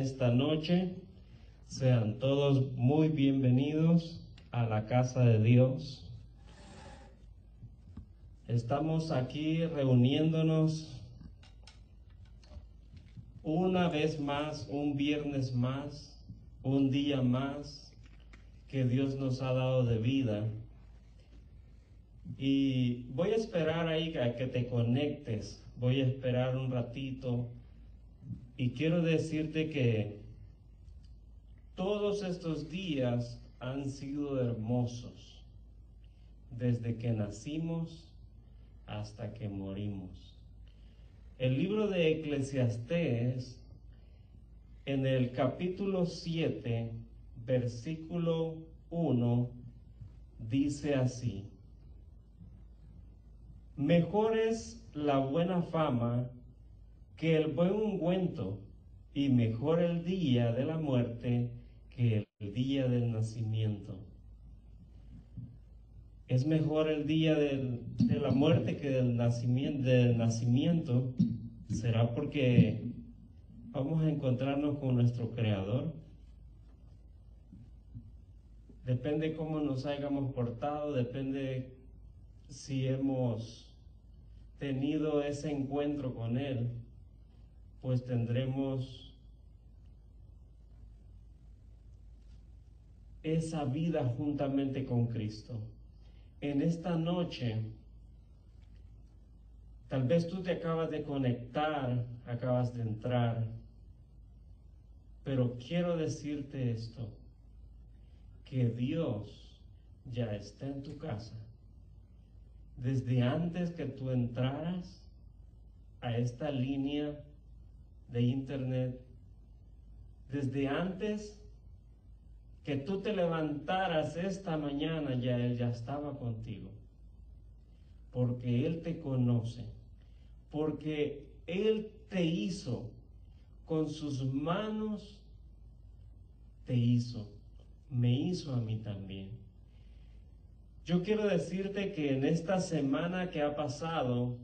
esta noche. Sean todos muy bienvenidos a la casa de Dios. Estamos aquí reuniéndonos una vez más, un viernes más, un día más que Dios nos ha dado de vida. Y voy a esperar ahí a que te conectes, voy a esperar un ratito y quiero decirte que todos estos días han sido hermosos, desde que nacimos hasta que morimos. El libro de Eclesiastés, en el capítulo 7, versículo 1, dice así, Mejor es la buena fama que el buen ungüento, y mejor el día de la muerte que el día del nacimiento. Es mejor el día de la muerte que del nacimiento, del nacimiento. ¿Será porque vamos a encontrarnos con nuestro Creador? Depende cómo nos hayamos portado, depende si hemos tenido ese encuentro con Él pues tendremos esa vida juntamente con Cristo. En esta noche, tal vez tú te acabas de conectar, acabas de entrar, pero quiero decirte esto, que Dios ya está en tu casa. Desde antes que tú entraras a esta línea de internet, desde antes que tú te levantaras esta mañana, ya Él ya estaba contigo. Porque Él te conoce. Porque Él te hizo con sus manos, te hizo. Me hizo a mí también. Yo quiero decirte que en esta semana que ha pasado,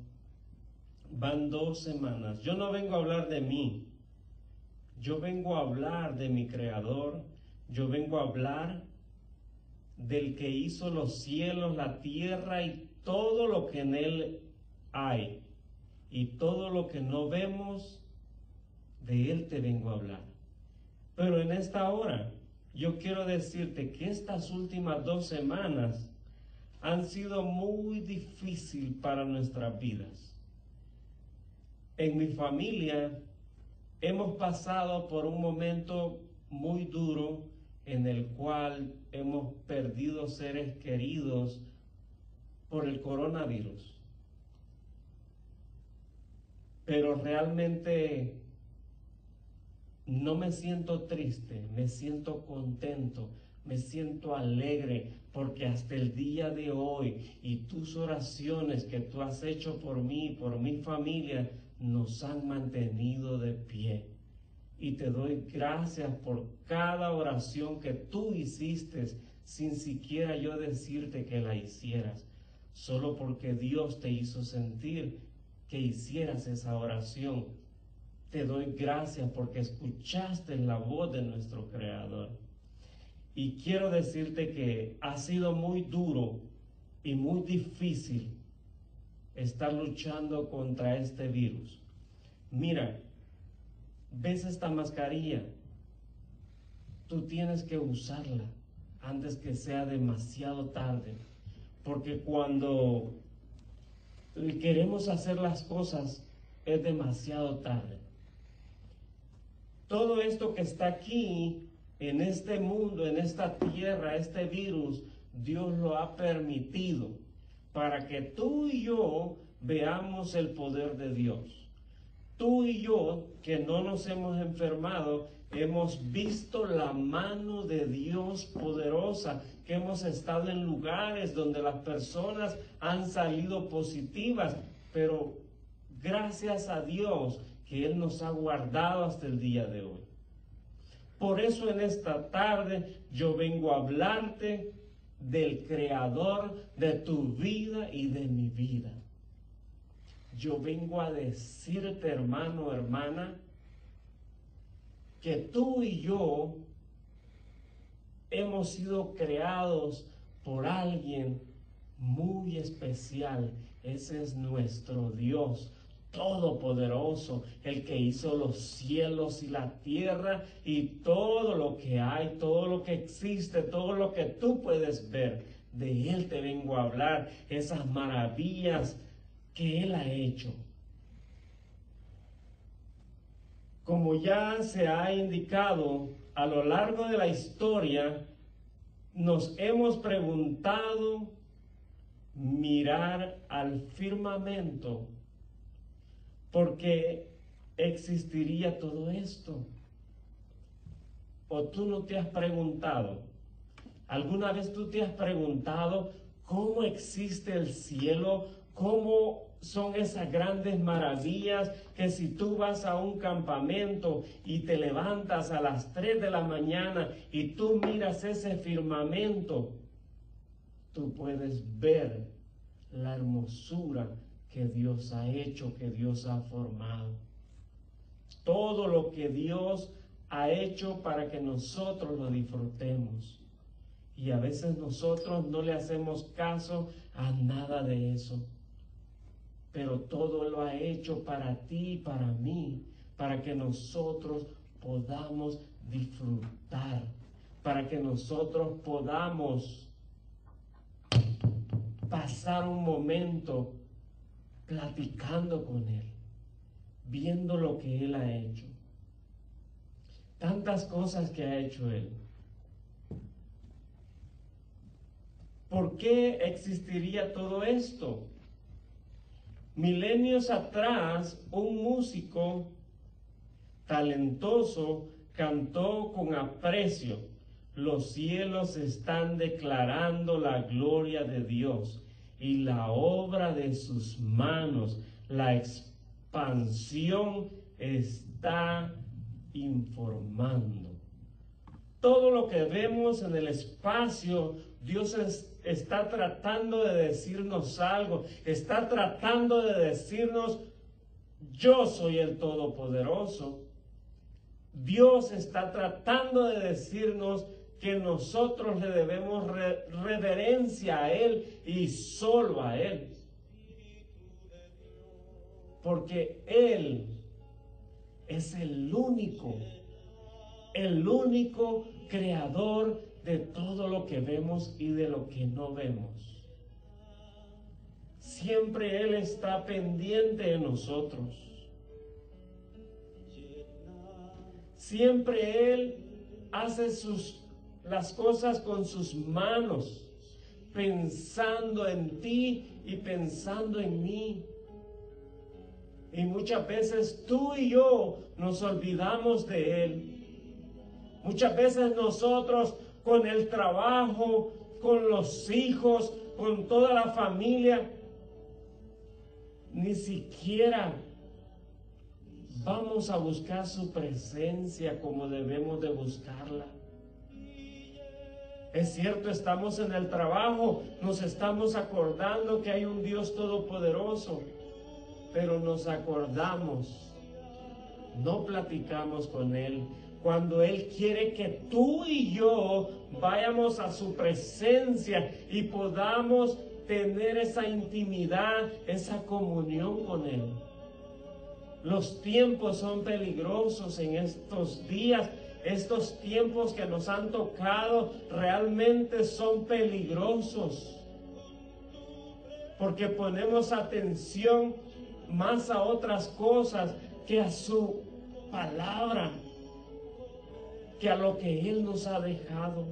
Van dos semanas. Yo no vengo a hablar de mí. Yo vengo a hablar de mi Creador. Yo vengo a hablar del que hizo los cielos, la tierra y todo lo que en él hay. Y todo lo que no vemos, de él te vengo a hablar. Pero en esta hora, yo quiero decirte que estas últimas dos semanas han sido muy difíciles para nuestras vidas en mi familia hemos pasado por un momento muy duro en el cual hemos perdido seres queridos por el coronavirus. Pero realmente no me siento triste, me siento contento, me siento alegre, porque hasta el día de hoy y tus oraciones que tú has hecho por mí, por mi familia, nos han mantenido de pie. Y te doy gracias por cada oración que tú hiciste sin siquiera yo decirte que la hicieras, solo porque Dios te hizo sentir que hicieras esa oración. Te doy gracias porque escuchaste la voz de nuestro Creador. Y quiero decirte que ha sido muy duro y muy difícil estar luchando contra este virus. Mira, ves esta mascarilla, tú tienes que usarla antes que sea demasiado tarde, porque cuando queremos hacer las cosas es demasiado tarde. Todo esto que está aquí, en este mundo, en esta tierra, este virus, Dios lo ha permitido para que tú y yo veamos el poder de Dios. Tú y yo, que no nos hemos enfermado, hemos visto la mano de Dios poderosa, que hemos estado en lugares donde las personas han salido positivas, pero gracias a Dios que Él nos ha guardado hasta el día de hoy. Por eso en esta tarde yo vengo a hablarte del creador de tu vida y de mi vida. Yo vengo a decirte, hermano, hermana, que tú y yo hemos sido creados por alguien muy especial. Ese es nuestro Dios todopoderoso, el que hizo los cielos y la tierra y todo lo que hay, todo lo que existe, todo lo que tú puedes ver. De Él te vengo a hablar, esas maravillas que Él ha hecho. Como ya se ha indicado a lo largo de la historia, nos hemos preguntado mirar al firmamento ¿Por qué existiría todo esto? ¿O tú no te has preguntado? ¿Alguna vez tú te has preguntado cómo existe el cielo? ¿Cómo son esas grandes maravillas que si tú vas a un campamento y te levantas a las 3 de la mañana y tú miras ese firmamento, tú puedes ver la hermosura que Dios ha hecho, que Dios ha formado. Todo lo que Dios ha hecho para que nosotros lo disfrutemos. Y a veces nosotros no le hacemos caso a nada de eso. Pero todo lo ha hecho para ti y para mí, para que nosotros podamos disfrutar, para que nosotros podamos pasar un momento platicando con Él, viendo lo que Él ha hecho. Tantas cosas que ha hecho Él. ¿Por qué existiría todo esto? Milenios atrás, un músico talentoso cantó con aprecio, los cielos están declarando la gloria de Dios y la obra de sus manos, la expansión está informando. Todo lo que vemos en el espacio, Dios está tratando de decirnos algo, está tratando de decirnos, yo soy el Todopoderoso. Dios está tratando de decirnos, que nosotros le debemos reverencia a Él y solo a Él. Porque Él es el único, el único creador de todo lo que vemos y de lo que no vemos. Siempre Él está pendiente de nosotros. Siempre Él hace sus las cosas con sus manos, pensando en ti y pensando en mí. Y muchas veces tú y yo nos olvidamos de Él. Muchas veces nosotros con el trabajo, con los hijos, con toda la familia, ni siquiera vamos a buscar su presencia como debemos de buscarla. Es cierto, estamos en el trabajo, nos estamos acordando que hay un Dios todopoderoso, pero nos acordamos, no platicamos con Él. Cuando Él quiere que tú y yo vayamos a su presencia y podamos tener esa intimidad, esa comunión con Él. Los tiempos son peligrosos en estos días estos tiempos que nos han tocado realmente son peligrosos. Porque ponemos atención más a otras cosas que a su palabra, que a lo que Él nos ha dejado.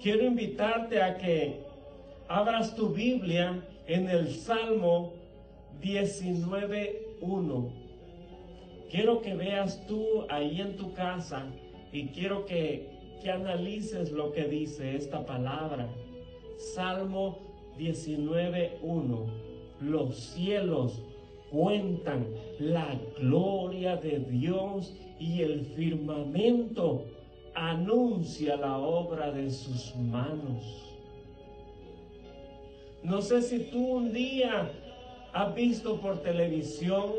Quiero invitarte a que abras tu Biblia en el Salmo 19.1. Quiero que veas tú ahí en tu casa y quiero que, que analices lo que dice esta palabra. Salmo 19.1. Los cielos cuentan la gloria de Dios y el firmamento anuncia la obra de sus manos. No sé si tú un día has visto por televisión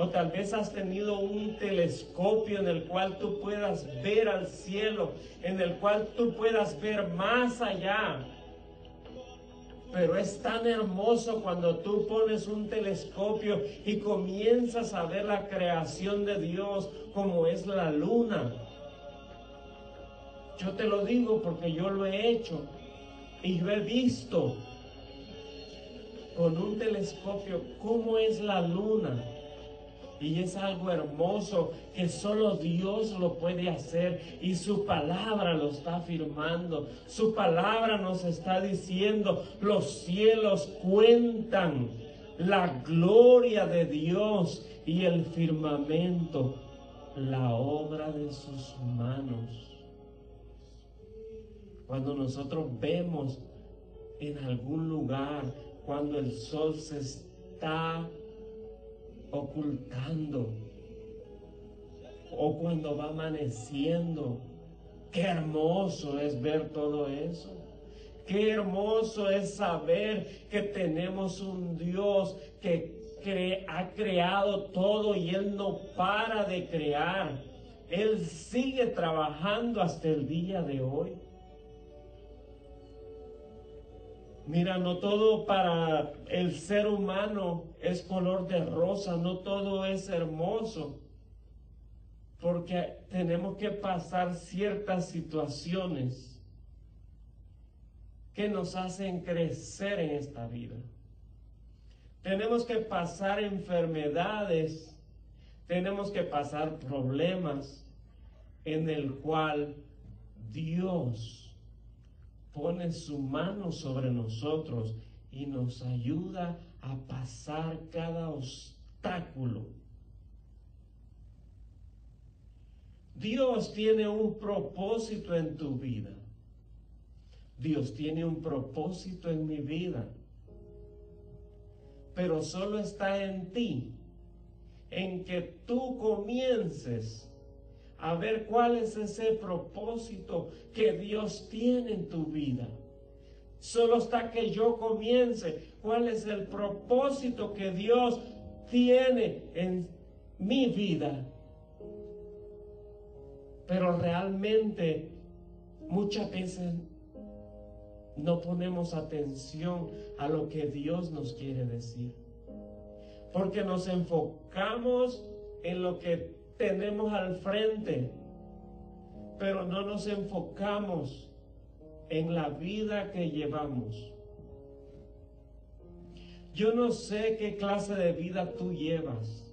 O tal vez has tenido un telescopio en el cual tú puedas ver al cielo, en el cual tú puedas ver más allá. Pero es tan hermoso cuando tú pones un telescopio y comienzas a ver la creación de Dios como es la luna. Yo te lo digo porque yo lo he hecho y yo he visto con un telescopio cómo es la luna. Y es algo hermoso que solo Dios lo puede hacer y su palabra lo está afirmando. Su palabra nos está diciendo, los cielos cuentan la gloria de Dios y el firmamento, la obra de sus manos. Cuando nosotros vemos en algún lugar, cuando el sol se está ocultando o cuando va amaneciendo. Qué hermoso es ver todo eso. Qué hermoso es saber que tenemos un Dios que ha creado todo y Él no para de crear. Él sigue trabajando hasta el día de hoy. Mira, no todo para el ser humano es color de rosa, no todo es hermoso, porque tenemos que pasar ciertas situaciones que nos hacen crecer en esta vida. Tenemos que pasar enfermedades, tenemos que pasar problemas en el cual Dios pone su mano sobre nosotros y nos ayuda a pasar cada obstáculo. Dios tiene un propósito en tu vida. Dios tiene un propósito en mi vida. Pero solo está en ti, en que tú comiences a ver cuál es ese propósito que Dios tiene en tu vida. Solo hasta que yo comience cuál es el propósito que Dios tiene en mi vida. Pero realmente muchas veces no ponemos atención a lo que Dios nos quiere decir. Porque nos enfocamos en lo que tenemos al frente, pero no nos enfocamos en la vida que llevamos. Yo no sé qué clase de vida tú llevas.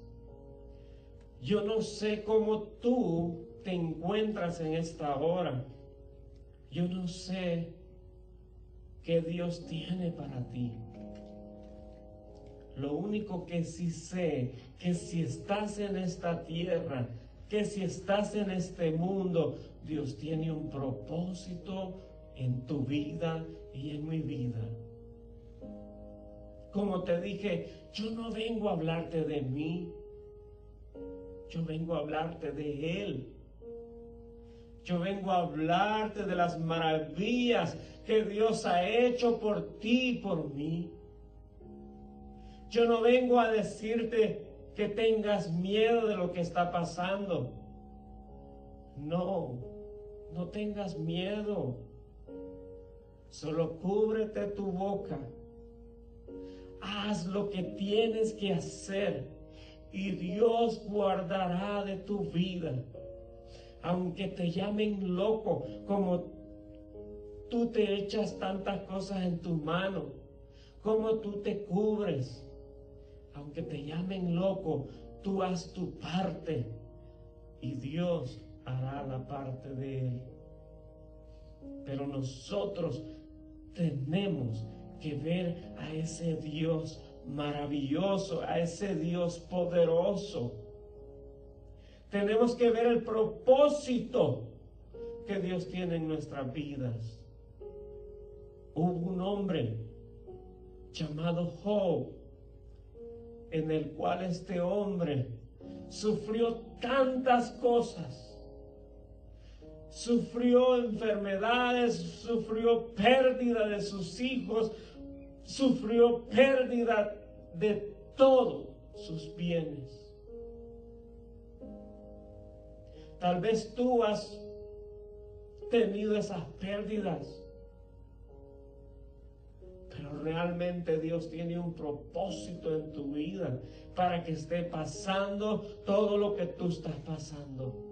Yo no sé cómo tú te encuentras en esta hora. Yo no sé qué Dios tiene para ti. Lo único que sí sé, que si estás en esta tierra, que si estás en este mundo, Dios tiene un propósito en tu vida y en mi vida. Como te dije, yo no vengo a hablarte de mí, yo vengo a hablarte de Él. Yo vengo a hablarte de las maravillas que Dios ha hecho por ti y por mí. Yo no vengo a decirte que tengas miedo de lo que está pasando. No, no tengas miedo. Solo cúbrete tu boca. Haz lo que tienes que hacer y Dios guardará de tu vida. Aunque te llamen loco, como tú te echas tantas cosas en tu mano, como tú te cubres aunque te llamen loco, tú haz tu parte y Dios hará la parte de él. Pero nosotros tenemos que ver a ese Dios maravilloso, a ese Dios poderoso. Tenemos que ver el propósito que Dios tiene en nuestras vidas. Hubo un hombre llamado Job en el cual este hombre sufrió tantas cosas. Sufrió enfermedades, sufrió pérdida de sus hijos, sufrió pérdida de todos sus bienes. Tal vez tú has tenido esas pérdidas pero realmente Dios tiene un propósito en tu vida para que esté pasando todo lo que tú estás pasando.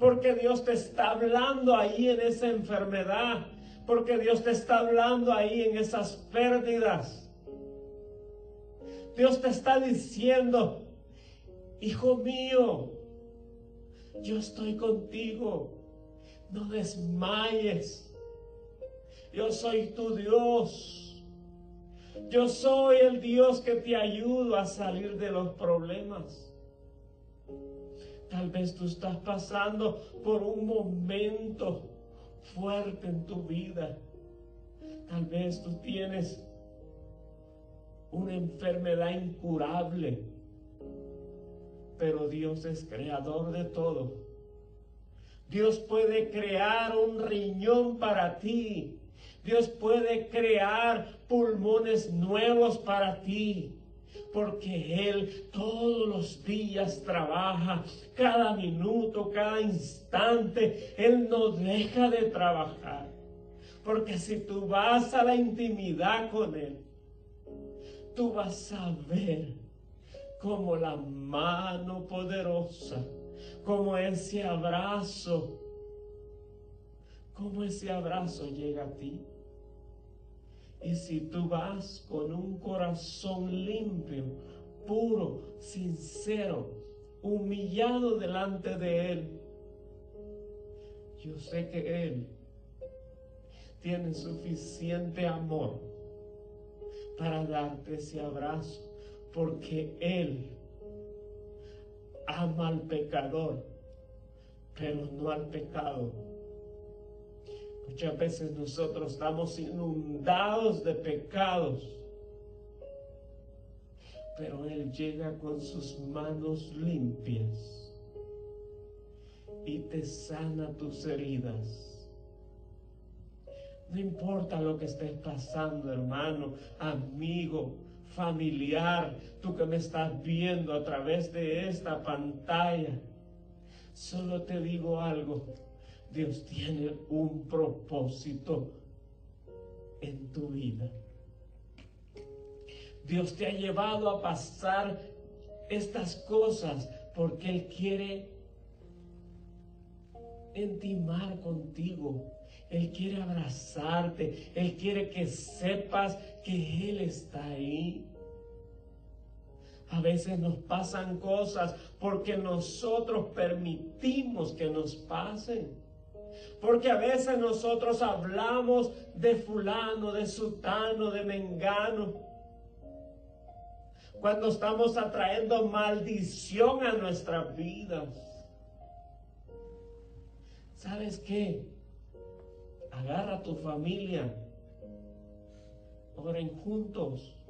Porque Dios te está hablando ahí en esa enfermedad. Porque Dios te está hablando ahí en esas pérdidas. Dios te está diciendo, hijo mío, yo estoy contigo. No desmayes. Yo soy tu Dios. Yo soy el Dios que te ayudo a salir de los problemas. Tal vez tú estás pasando por un momento fuerte en tu vida. Tal vez tú tienes una enfermedad incurable. Pero Dios es creador de todo Dios puede crear un riñón para ti. Dios puede crear pulmones nuevos para ti. Porque Él todos los días trabaja, cada minuto, cada instante, Él no deja de trabajar. Porque si tú vas a la intimidad con Él, tú vas a ver como la mano poderosa como ese abrazo, como ese abrazo llega a ti. Y si tú vas con un corazón limpio, puro, sincero, humillado delante de Él, yo sé que Él tiene suficiente amor para darte ese abrazo, porque Él ama al pecador, pero no al pecado. Muchas veces nosotros estamos inundados de pecados, pero Él llega con sus manos limpias y te sana tus heridas. No importa lo que estés pasando, hermano, amigo, familiar, tú que me estás viendo a través de esta pantalla. Solo te digo algo, Dios tiene un propósito en tu vida. Dios te ha llevado a pasar estas cosas porque Él quiere intimar contigo. Él quiere abrazarte. Él quiere que sepas que Él está ahí. A veces nos pasan cosas porque nosotros permitimos que nos pasen. Porque a veces nosotros hablamos de fulano, de sutano, de mengano. Cuando estamos atrayendo maldición a nuestras vidas. ¿Sabes qué? Agarra a tu familia. Oren juntos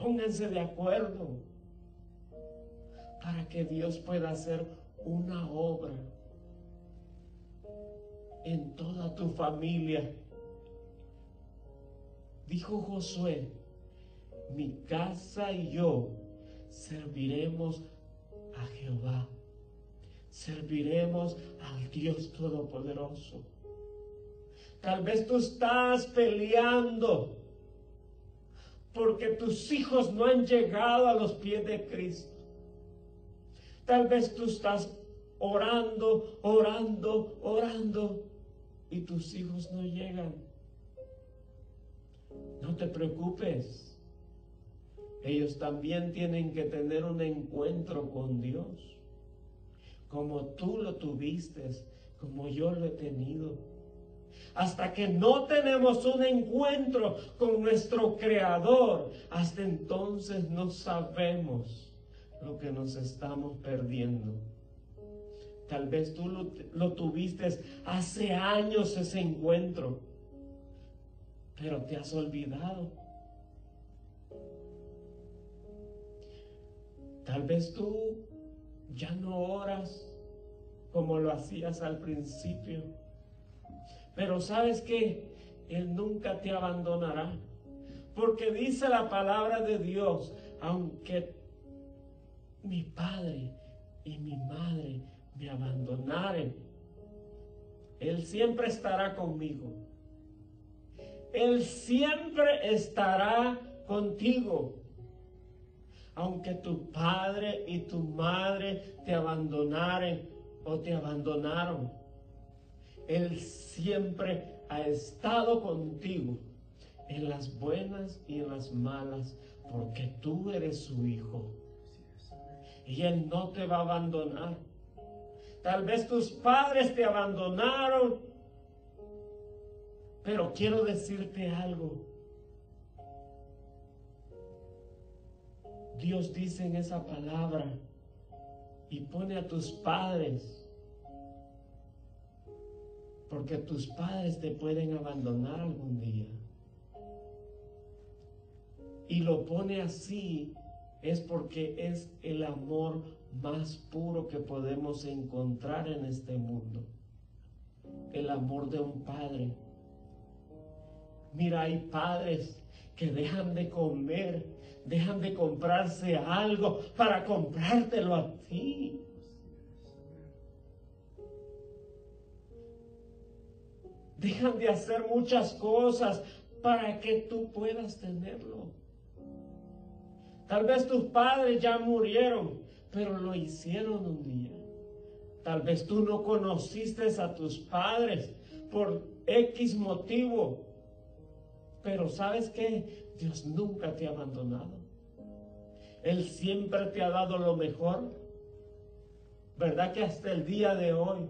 Pónganse de acuerdo para que Dios pueda hacer una obra en toda tu familia. Dijo Josué, mi casa y yo serviremos a Jehová. Serviremos al Dios Todopoderoso. Tal vez tú estás peleando porque tus hijos no han llegado a los pies de Cristo. Tal vez tú estás orando, orando, orando y tus hijos no llegan. No te preocupes. Ellos también tienen que tener un encuentro con Dios. Como tú lo tuviste, como yo lo he tenido. Hasta que no tenemos un encuentro con nuestro Creador, hasta entonces no sabemos lo que nos estamos perdiendo. Tal vez tú lo, tuviste hace años ese encuentro, pero te has olvidado. Tal vez tú ya no oras como lo hacías al principio. Pero sabes que Él nunca te abandonará. Porque dice la palabra de Dios, aunque mi padre y mi madre me abandonaren, Él siempre estará conmigo. Él siempre estará contigo. Aunque tu padre y tu madre te abandonaren o te abandonaron, Él siempre ha estado contigo en las buenas y en las malas, porque tú eres su hijo. Y Él no te va a abandonar. Tal vez tus padres te abandonaron, pero quiero decirte algo. Dios dice en esa palabra y pone a tus padres, porque tus padres te pueden abandonar algún día. Y lo pone así es porque es el amor más puro que podemos encontrar en este mundo. El amor de un padre. Mira, hay padres que dejan de comer, dejan de comprarse algo para comprártelo a ti. Dejan de hacer muchas cosas para que tú puedas tenerlo. Tal vez tus padres ya murieron, pero lo hicieron un día. Tal vez tú no conociste a tus padres por X motivo, pero ¿sabes qué? Dios nunca te ha abandonado. Él siempre te ha dado lo mejor. ¿Verdad que hasta el día de hoy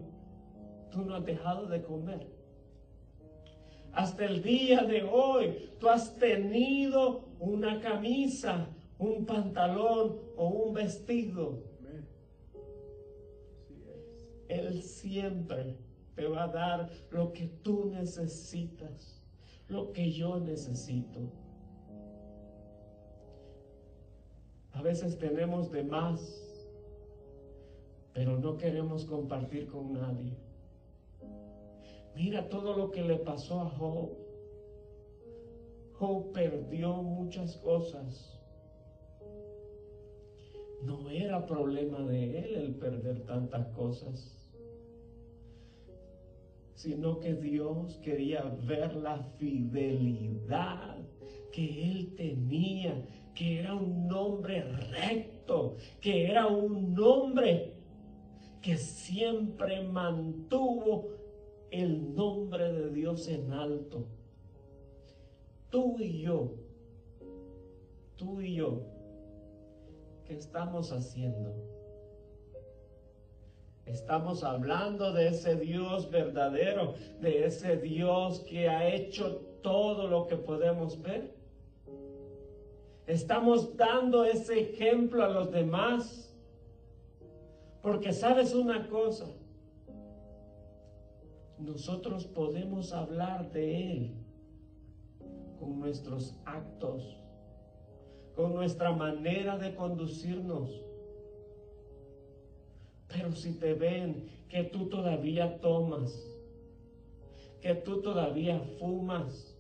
tú no has dejado de comer? Hasta el día de hoy tú has tenido una camisa, un pantalón o un vestido. Él siempre te va a dar lo que tú necesitas, lo que yo necesito. A veces tenemos de más, pero no queremos compartir con nadie. Mira todo lo que le pasó a Job. Job perdió muchas cosas no era problema de él el perder tantas cosas, sino que Dios quería ver la fidelidad que él tenía, que era un hombre recto, que era un hombre que siempre mantuvo el nombre de Dios en alto. Tú y yo, tú y yo, estamos haciendo? Estamos hablando de ese Dios verdadero, de ese Dios que ha hecho todo lo que podemos ver. Estamos dando ese ejemplo a los demás. Porque sabes una cosa, nosotros podemos hablar de Él con nuestros actos con nuestra manera de conducirnos. Pero si te ven que tú todavía tomas, que tú todavía fumas,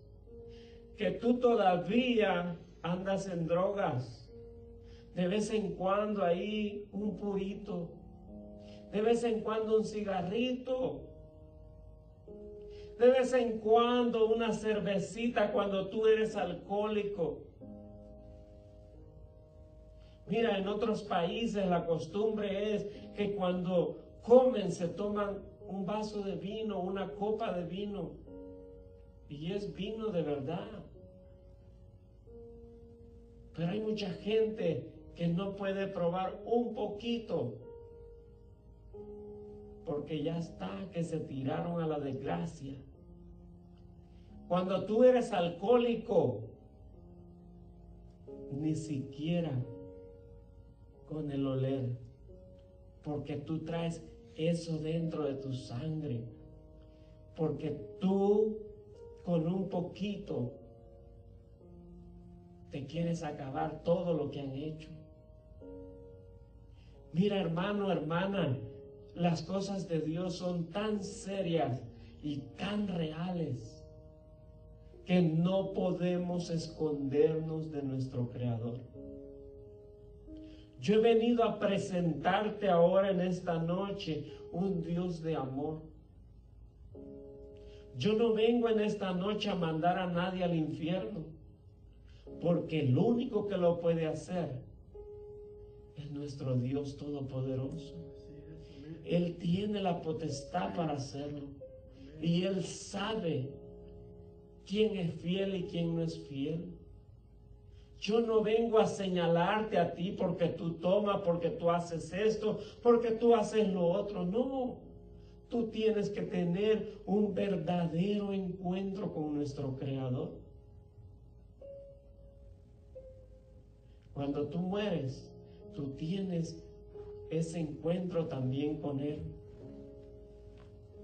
que tú todavía andas en drogas, de vez en cuando ahí un purito, de vez en cuando un cigarrito, de vez en cuando una cervecita cuando tú eres alcohólico. Mira, en otros países la costumbre es que cuando comen se toman un vaso de vino, una copa de vino. Y es vino de verdad. Pero hay mucha gente que no puede probar un poquito. Porque ya está, que se tiraron a la desgracia. Cuando tú eres alcohólico, ni siquiera con el oler, porque tú traes eso dentro de tu sangre, porque tú con un poquito te quieres acabar todo lo que han hecho. Mira hermano, hermana, las cosas de Dios son tan serias y tan reales que no podemos escondernos de nuestro Creador. Yo he venido a presentarte ahora en esta noche un Dios de amor. Yo no vengo en esta noche a mandar a nadie al infierno, porque el único que lo puede hacer es nuestro Dios Todopoderoso. Él tiene la potestad para hacerlo. Y Él sabe quién es fiel y quién no es fiel. Yo no vengo a señalarte a ti porque tú tomas, porque tú haces esto, porque tú haces lo otro. No, tú tienes que tener un verdadero encuentro con nuestro Creador. Cuando tú mueres, tú tienes ese encuentro también con Él.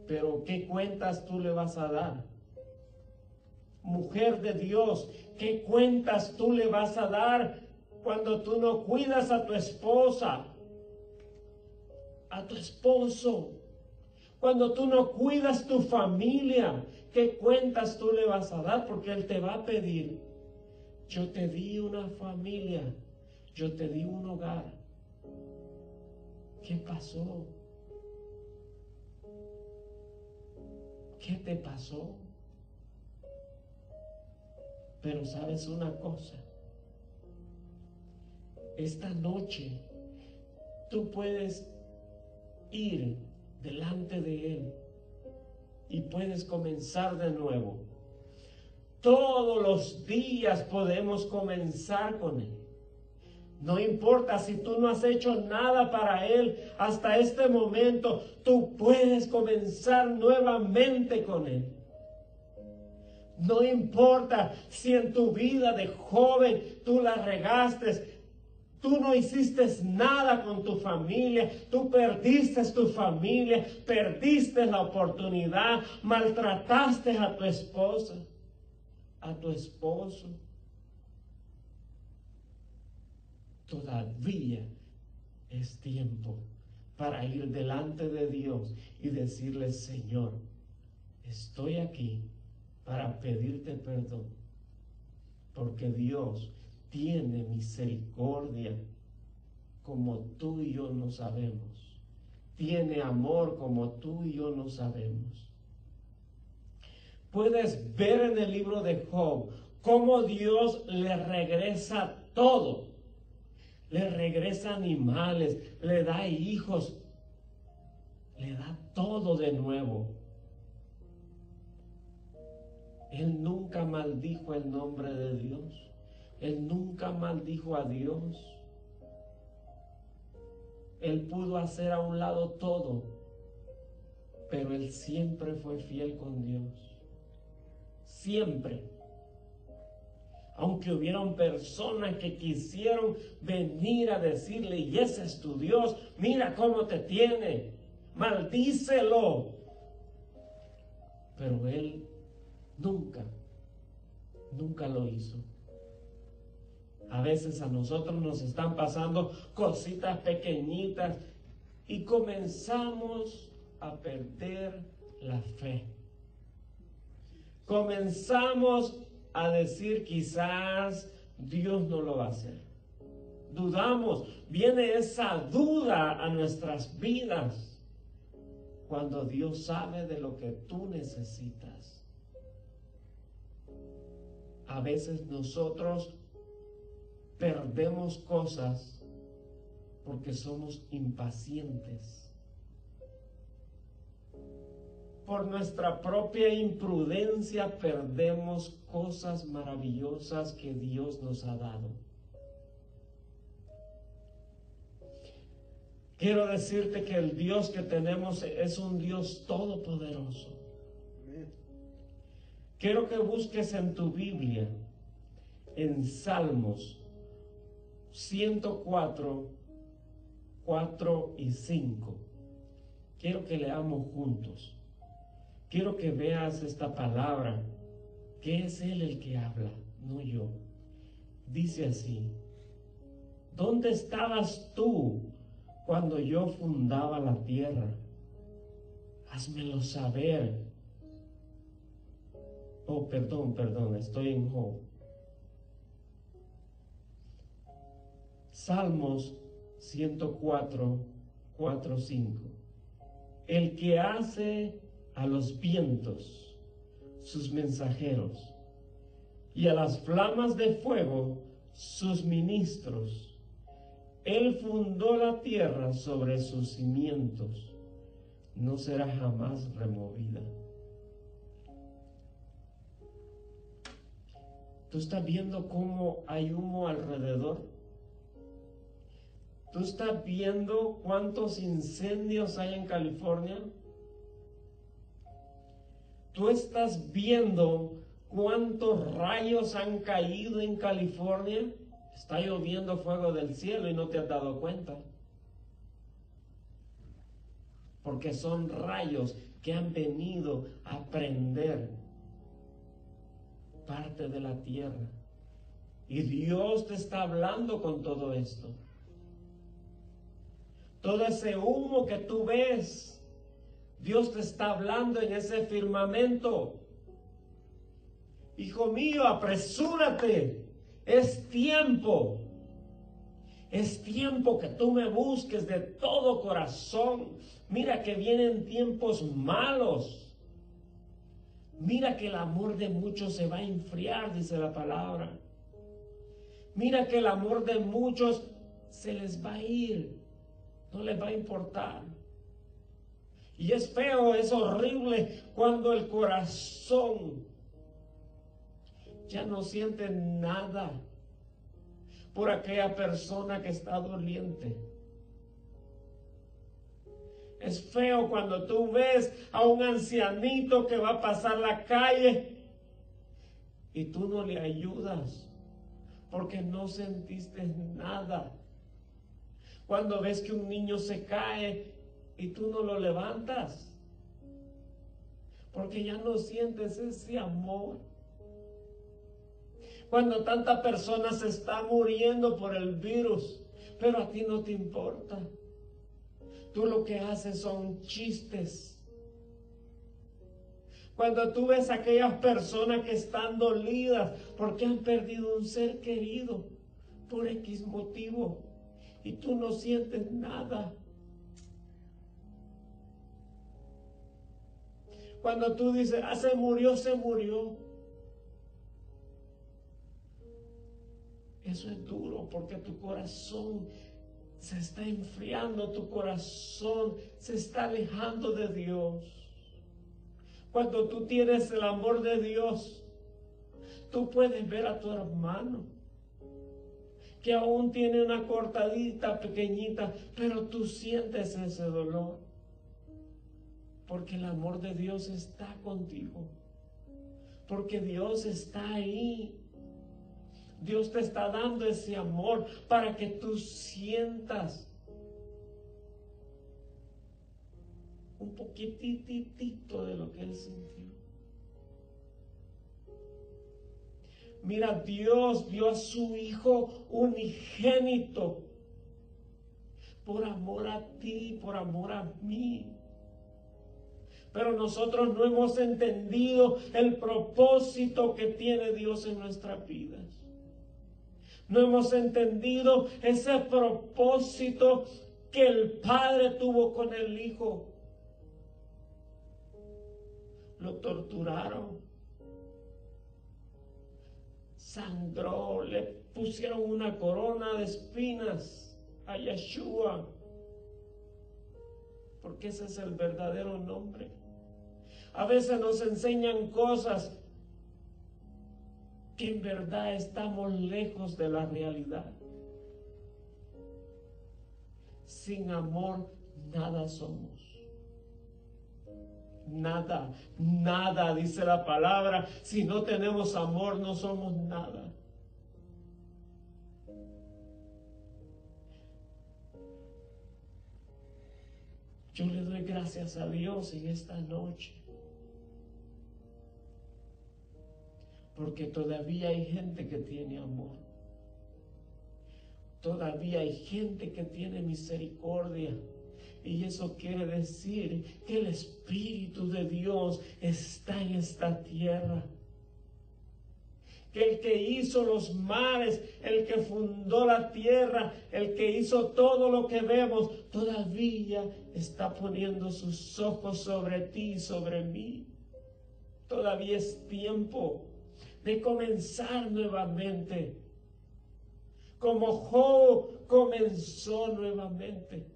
Pero ¿qué cuentas tú le vas a dar? Mujer de Dios, ¿qué cuentas tú le vas a dar cuando tú no cuidas a tu esposa? A tu esposo. Cuando tú no cuidas tu familia, ¿qué cuentas tú le vas a dar? Porque Él te va a pedir, yo te di una familia, yo te di un hogar. ¿Qué pasó? ¿Qué te pasó? Pero sabes una cosa, esta noche tú puedes ir delante de Él y puedes comenzar de nuevo. Todos los días podemos comenzar con Él. No importa si tú no has hecho nada para Él hasta este momento, tú puedes comenzar nuevamente con Él. No importa si en tu vida de joven tú la regaste, tú no hiciste nada con tu familia, tú perdiste tu familia, perdiste la oportunidad, maltrataste a tu esposa, a tu esposo. Todavía es tiempo para ir delante de Dios y decirle, Señor, estoy aquí para pedirte perdón, porque Dios tiene misericordia como tú y yo no sabemos. Tiene amor como tú y yo no sabemos. Puedes ver en el libro de Job cómo Dios le regresa todo le regresa animales, le da hijos, le da todo de nuevo. Él nunca maldijo el nombre de Dios. Él nunca maldijo a Dios. Él pudo hacer a un lado todo, pero él siempre fue fiel con Dios. Siempre aunque hubieron personas que quisieron venir a decirle, y ese es tu Dios, mira cómo te tiene, maldícelo. Pero él nunca, nunca lo hizo. A veces a nosotros nos están pasando cositas pequeñitas y comenzamos a perder la fe. Comenzamos a decir quizás Dios no lo va a hacer. Dudamos, viene esa duda a nuestras vidas cuando Dios sabe de lo que tú necesitas. A veces nosotros perdemos cosas porque somos impacientes por nuestra propia imprudencia perdemos cosas maravillosas que Dios nos ha dado. Quiero decirte que el Dios que tenemos es un Dios todopoderoso. Quiero que busques en tu Biblia, en Salmos 104, 4 y 5. Quiero que leamos juntos. Quiero que veas esta palabra, que es Él el que habla, no yo. Dice así, ¿dónde estabas tú cuando yo fundaba la tierra? Házmelo saber. Oh, perdón, perdón, estoy en Job. Salmos 104, 4, 5. El que hace a los vientos sus mensajeros y a las flamas de fuego sus ministros. Él fundó la tierra sobre sus cimientos, no será jamás removida. ¿Tú estás viendo cómo hay humo alrededor? ¿Tú estás viendo cuántos incendios hay en California? ¿Tú estás viendo cuántos rayos han caído en California? Está lloviendo fuego del cielo y no te has dado cuenta. Porque son rayos que han venido a prender parte de la tierra. Y Dios te está hablando con todo esto. Todo ese humo que tú ves, Dios te está hablando en ese firmamento. Hijo mío, apresúrate. Es tiempo. Es tiempo que tú me busques de todo corazón. Mira que vienen tiempos malos. Mira que el amor de muchos se va a enfriar, dice la palabra. Mira que el amor de muchos se les va a ir no les va a importar. Y es feo, es horrible cuando el corazón ya no siente nada por aquella persona que está doliente. Es feo cuando tú ves a un ancianito que va a pasar la calle y tú no le ayudas porque no sentiste nada cuando ves que un niño se cae y tú no lo levantas. Porque ya no sientes ese amor. Cuando tanta persona se está muriendo por el virus, pero a ti no te importa. Tú lo que haces son chistes. Cuando tú ves a aquellas personas que están dolidas porque han perdido un ser querido por X motivo, y tú no sientes nada. Cuando tú dices, ah, se murió, se murió. Eso es duro porque tu corazón se está enfriando, tu corazón se está alejando de Dios. Cuando tú tienes el amor de Dios, tú puedes ver a tu hermano que aún tiene una cortadita pequeñita, pero tú sientes ese dolor. Porque el amor de Dios está contigo. Porque Dios está ahí. Dios te está dando ese amor para que tú sientas un poquitito de lo que Él sintió. Mira, Dios dio a su Hijo unigénito por amor a ti, por amor a mí. Pero nosotros no hemos entendido el propósito que tiene Dios en nuestras vidas. No hemos entendido ese propósito que el Padre tuvo con el Hijo. Lo torturaron sangró, le pusieron una corona de espinas a Yeshua, porque ese es el verdadero nombre. A veces nos enseñan cosas que en verdad estamos lejos de la realidad. Sin amor nada somos. Nada, nada, dice la palabra. Si no tenemos amor, no somos nada. Yo le doy gracias a Dios en esta noche. Porque todavía hay gente que tiene amor. Todavía hay gente que tiene misericordia. Y eso quiere decir que el Espíritu de Dios está en esta tierra. que el que hizo los mares, el que fundó la tierra, el que hizo todo lo que vemos, todavía está poniendo sus ojos sobre ti y sobre mí. Todavía es tiempo de comenzar nuevamente. Como Job comenzó nuevamente.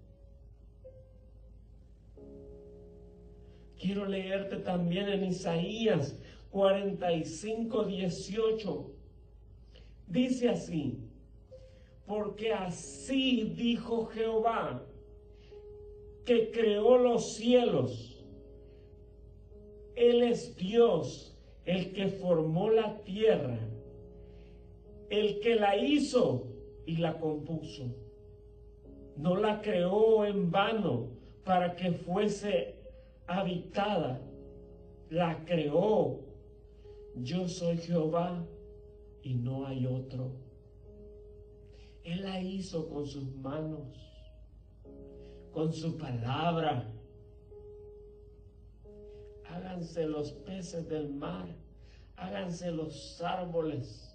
Quiero leerte también en Isaías 45, 18. Dice así, porque así dijo Jehová, que creó los cielos. Él es Dios, el que formó la tierra, el que la hizo y la compuso. No la creó en vano para que fuese habitada, la creó yo soy Jehová y no hay otro. Él la hizo con sus manos, con su palabra. Háganse los peces del mar, háganse los árboles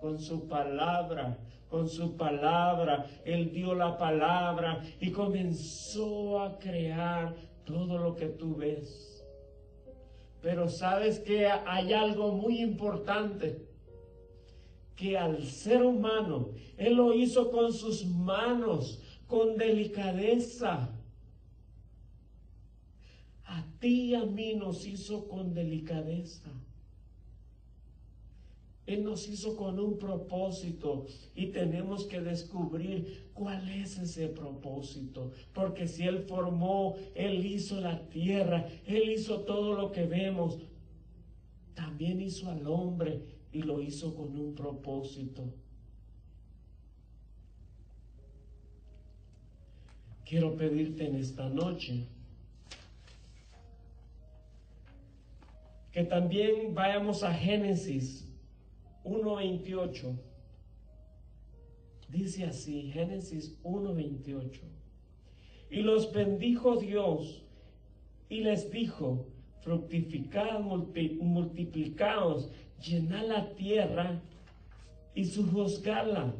con su palabra, con su palabra. Él dio la palabra y comenzó a crear todo lo que tú ves. Pero sabes que hay algo muy importante, que al ser humano, Él lo hizo con sus manos, con delicadeza. A ti y a mí nos hizo con delicadeza. Él nos hizo con un propósito y tenemos que descubrir cuál es ese propósito. Porque si Él formó, Él hizo la tierra, Él hizo todo lo que vemos, también hizo al hombre y lo hizo con un propósito. Quiero pedirte en esta noche que también vayamos a Génesis 1.28. Dice así, Génesis 1.28. Y los bendijo Dios y les dijo, fructificad, multiplicaos, llenad la tierra y sujuzgadla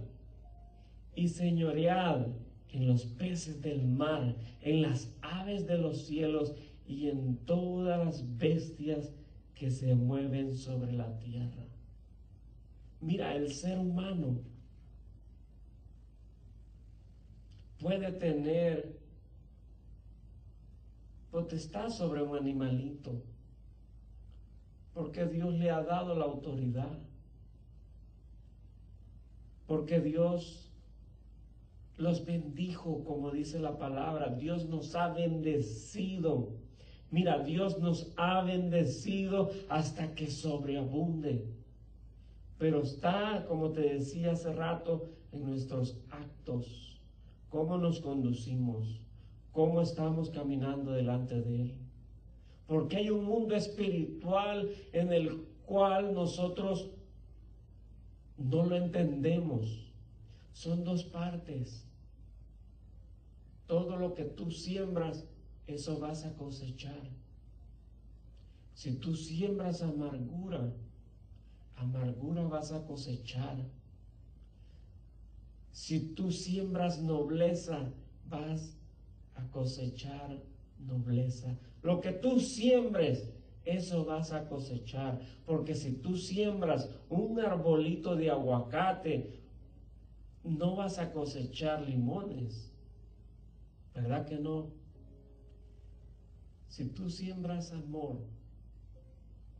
y señoread en los peces del mar, en las aves de los cielos y en todas las bestias que se mueven sobre la tierra. Mira, el ser humano puede tener potestad sobre un animalito, porque Dios le ha dado la autoridad, porque Dios los bendijo, como dice la palabra, Dios nos ha bendecido. Mira, Dios nos ha bendecido hasta que sobreabunde pero está, como te decía hace rato, en nuestros actos, cómo nos conducimos, cómo estamos caminando delante de Él. Porque hay un mundo espiritual en el cual nosotros no lo entendemos. Son dos partes. Todo lo que tú siembras, eso vas a cosechar. Si tú siembras amargura, amargura vas a cosechar. Si tú siembras nobleza, vas a cosechar nobleza. Lo que tú siembres, eso vas a cosechar. Porque si tú siembras un arbolito de aguacate, no vas a cosechar limones. ¿Verdad que no? Si tú siembras amor,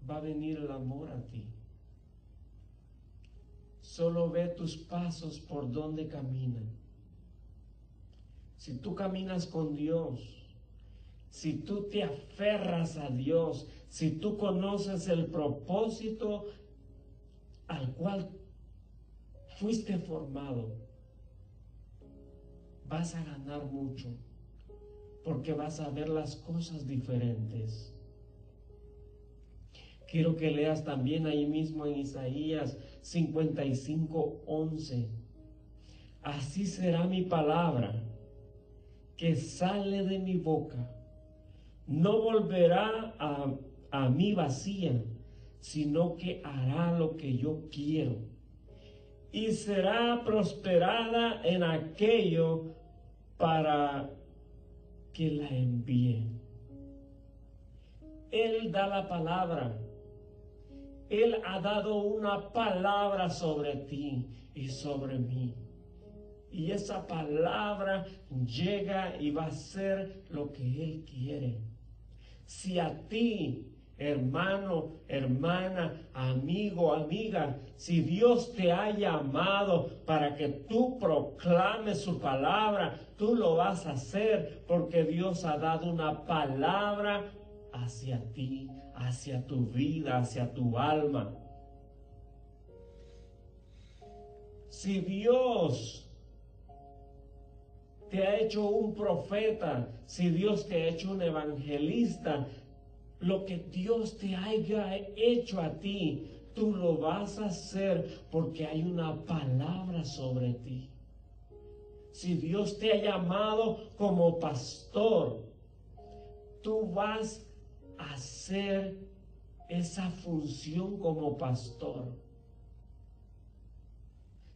va a venir el amor a ti. Solo ve tus pasos por donde caminan. Si tú caminas con Dios, si tú te aferras a Dios, si tú conoces el propósito al cual fuiste formado, vas a ganar mucho, porque vas a ver las cosas diferentes. Quiero que leas también ahí mismo en Isaías 55, 11. Así será mi palabra que sale de mi boca. No volverá a, a mí vacía, sino que hará lo que yo quiero y será prosperada en aquello para que la envíen. Él da la palabra. Él ha dado una palabra sobre ti y sobre mí. Y esa palabra llega y va a ser lo que Él quiere. Si a ti hermano, hermana, amigo, amiga, si Dios te ha llamado para que tú proclames su palabra, tú lo vas a hacer porque Dios ha dado una palabra hacia ti, hacia tu vida, hacia tu alma. Si Dios te ha hecho un profeta, si Dios te ha hecho un evangelista, lo que Dios te haya hecho a ti, tú lo vas a hacer porque hay una palabra sobre ti. Si Dios te ha llamado como pastor, tú vas hacer esa función como pastor.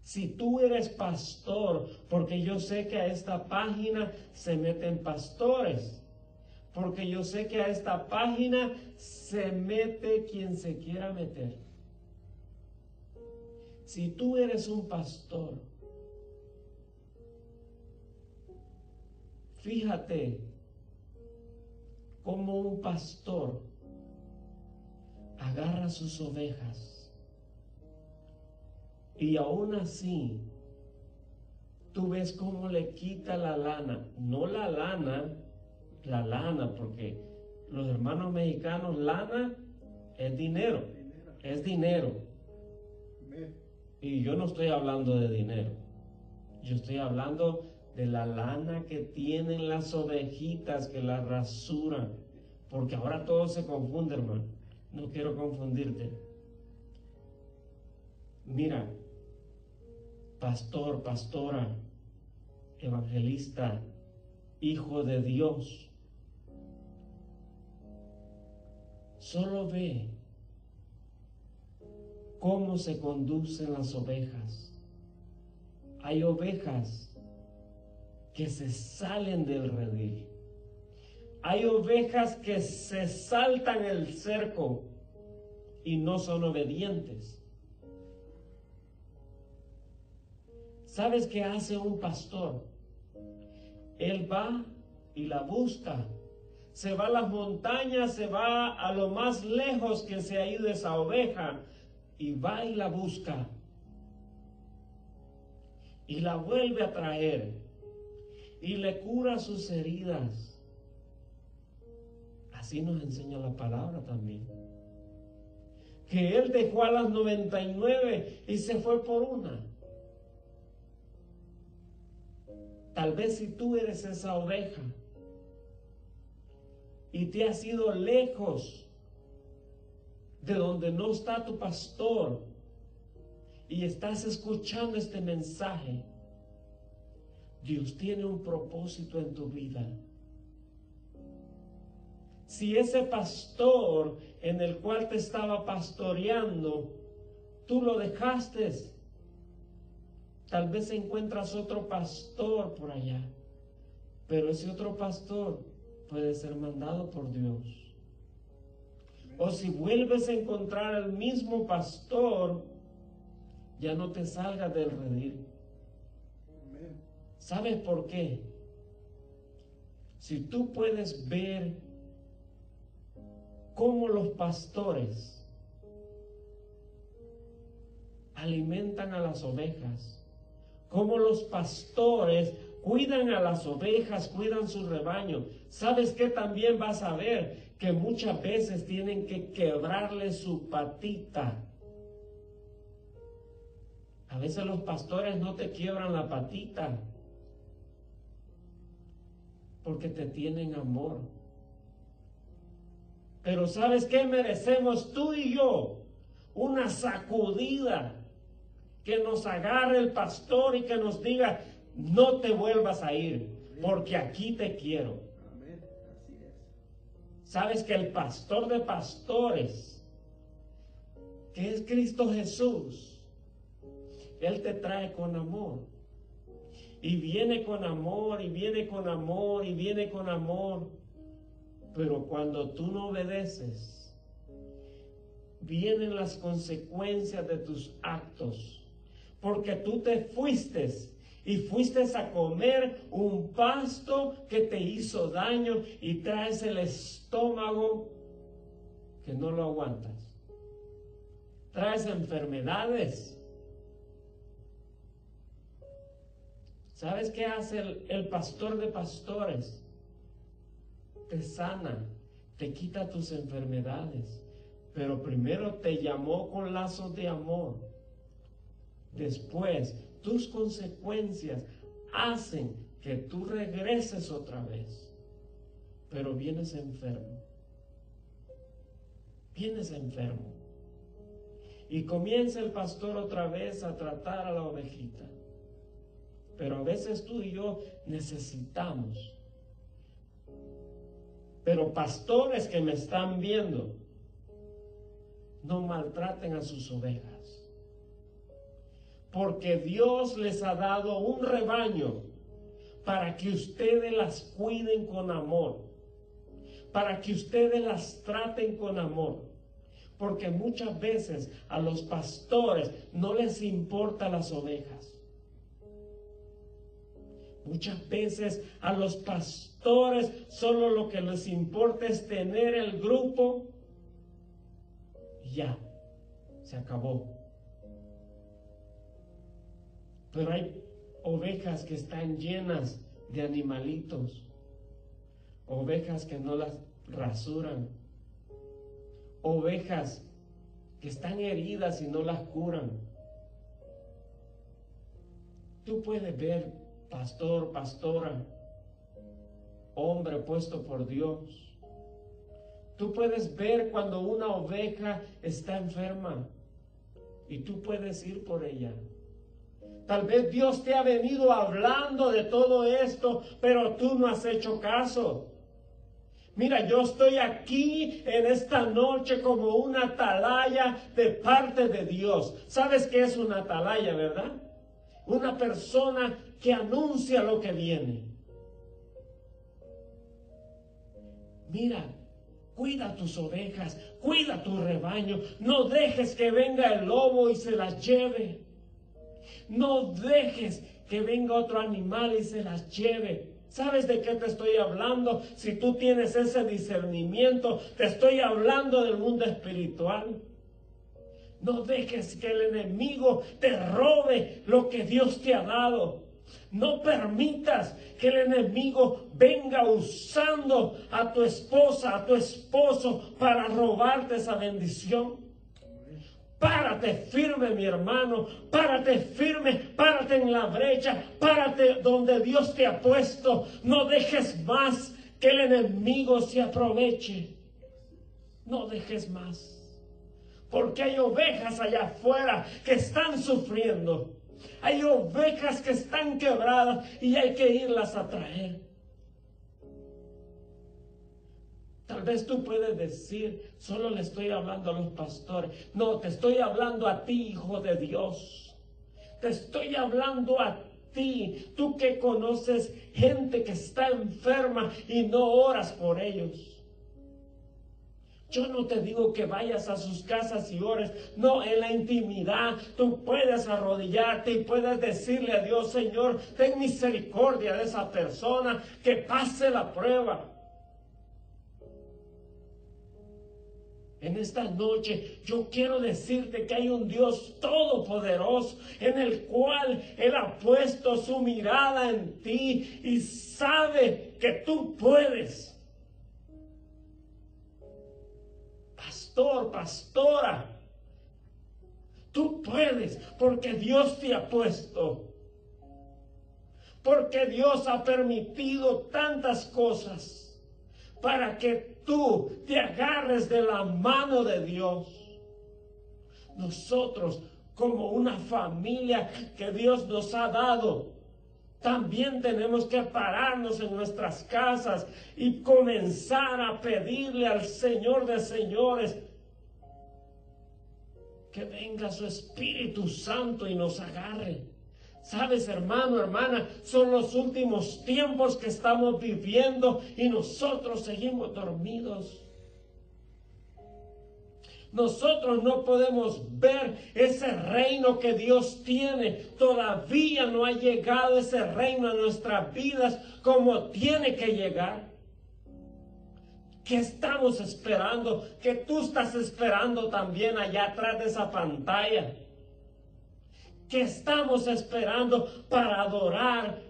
Si tú eres pastor, porque yo sé que a esta página se meten pastores, porque yo sé que a esta página se mete quien se quiera meter. Si tú eres un pastor, fíjate cómo un pastor agarra sus ovejas y aún así tú ves cómo le quita la lana, no la lana la lana, porque los hermanos mexicanos, lana es dinero, es dinero. Y yo no estoy hablando de dinero, yo estoy hablando de la lana que tienen las ovejitas que la rasuran, porque ahora todo se confunde, hermano. No quiero confundirte. Mira, pastor, pastora, evangelista, hijo de Dios, Solo ve cómo se conducen las ovejas. Hay ovejas que se salen del redil. Hay ovejas que se saltan el cerco y no son obedientes. ¿Sabes qué hace un pastor? Él va y la busca se va a las montañas, se va a lo más lejos que se ha ido esa oveja y va y la busca y la vuelve a traer y le cura sus heridas. Así nos enseña la palabra también. Que él dejó a las 99 y se fue por una. Tal vez si tú eres esa oveja, y te has ido lejos de donde no está tu pastor y estás escuchando este mensaje, Dios tiene un propósito en tu vida. Si ese pastor en el cual te estaba pastoreando, tú lo dejaste, tal vez encuentras otro pastor por allá, pero ese otro pastor puede ser mandado por Dios. O si vuelves a encontrar al mismo pastor, ya no te salgas del redil. ¿Sabes por qué? Si tú puedes ver cómo los pastores alimentan a las ovejas, cómo los pastores cuidan a las ovejas, cuidan su rebaño. ¿Sabes qué también vas a ver? Que muchas veces tienen que quebrarle su patita. A veces los pastores no te quiebran la patita porque te tienen amor. Pero ¿sabes qué merecemos tú y yo? Una sacudida que nos agarre el pastor y que nos diga, no te vuelvas a ir, porque aquí te quiero. Sabes que el pastor de pastores que es Cristo Jesús, Él te trae con amor. Y viene con amor, y viene con amor, y viene con amor. Pero cuando tú no obedeces, vienen las consecuencias de tus actos. Porque tú te fuiste y fuiste a comer un pasto que te hizo daño y traes el estómago que no lo aguantas. Traes enfermedades. ¿Sabes qué hace el, pastor de pastores? Te sana, te quita tus enfermedades, pero primero te llamó con lazos de amor. Después tus consecuencias hacen que tú regreses otra vez, pero vienes enfermo. Vienes enfermo. Y comienza el pastor otra vez a tratar a la ovejita. Pero a veces tú y yo necesitamos. Pero pastores que me están viendo, no maltraten a sus ovejas porque Dios les ha dado un rebaño para que ustedes las cuiden con amor, para que ustedes las traten con amor. Porque muchas veces a los pastores no les importa las ovejas. Muchas veces a los pastores solo lo que les importa es tener el grupo y ya, se acabó. Pero hay ovejas que están llenas de animalitos, ovejas que no las rasuran, ovejas que están heridas y no las curan. Tú puedes ver, pastor, pastora, hombre puesto por Dios. Tú puedes ver cuando una oveja está enferma y tú puedes ir por ella. Tal vez Dios te ha venido hablando de todo esto, pero tú no has hecho caso. Mira, yo estoy aquí en esta noche como una atalaya de parte de Dios. ¿Sabes qué es una atalaya, verdad? Una persona que anuncia lo que viene. Mira, cuida tus ovejas, cuida tu rebaño. No dejes que venga el lobo y se las lleve. No dejes que venga otro animal y se las lleve. ¿Sabes de qué te estoy hablando? Si tú tienes ese discernimiento, te estoy hablando del mundo espiritual. No dejes que el enemigo te robe lo que Dios te ha dado. No permitas que el enemigo venga usando a tu esposa, a tu esposo para robarte esa bendición. Párate firme, mi hermano. Párate firme. Párate en la brecha. Párate donde Dios te ha puesto. No dejes más que el enemigo se aproveche. No dejes más. Porque hay ovejas allá afuera que están sufriendo. Hay ovejas que están quebradas y hay que irlas a traer. Tal vez tú puedes decir, solo le estoy hablando a los pastores. No, te estoy hablando a ti, hijo de Dios. Te estoy hablando a ti, tú que conoces gente que está enferma y no oras por ellos. Yo no te digo que vayas a sus casas y ores. No, en la intimidad tú puedes arrodillarte y puedes decirle a Dios, Señor, ten misericordia de esa persona que pase la prueba. En esta noche yo quiero decirte que hay un Dios todopoderoso en el cual Él ha puesto su mirada en ti y sabe que tú puedes. Pastor, pastora, tú puedes porque Dios te ha puesto. Porque Dios ha permitido tantas cosas para que tú te agarres de la mano de Dios. Nosotros, como una familia que Dios nos ha dado, también tenemos que pararnos en nuestras casas y comenzar a pedirle al Señor de señores que venga su Espíritu Santo y nos agarre. Sabes, hermano, hermana, son los últimos tiempos que estamos viviendo y nosotros seguimos dormidos. Nosotros no podemos ver ese reino que Dios tiene. Todavía no ha llegado ese reino a nuestras vidas como tiene que llegar. ¿Qué estamos esperando? Que tú estás esperando también allá atrás de esa pantalla. ¿Qué estamos esperando para adorar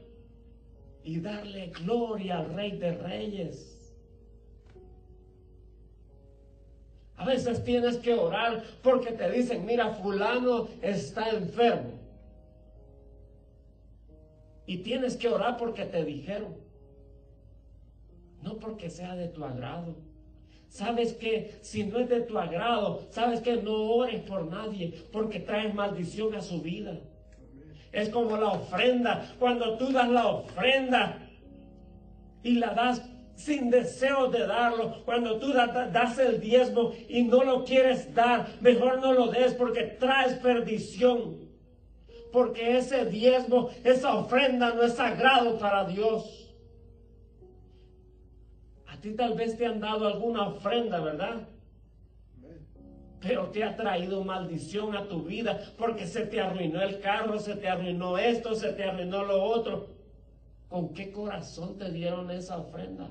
y darle gloria al Rey de Reyes? A veces tienes que orar porque te dicen, mira, fulano está enfermo. Y tienes que orar porque te dijeron. No porque sea de tu agrado. Sabes que si no es de tu agrado, sabes que no ores por nadie porque traes maldición a su vida. Es como la ofrenda. Cuando tú das la ofrenda y la das sin deseo de darlo. Cuando tú das el diezmo y no lo quieres dar, mejor no lo des porque traes perdición. Porque ese diezmo, esa ofrenda no es sagrado para Dios. Tal vez te han dado alguna ofrenda, ¿verdad? Pero te ha traído maldición a tu vida porque se te arruinó el carro, se te arruinó esto, se te arruinó lo otro. ¿Con qué corazón te dieron esa ofrenda?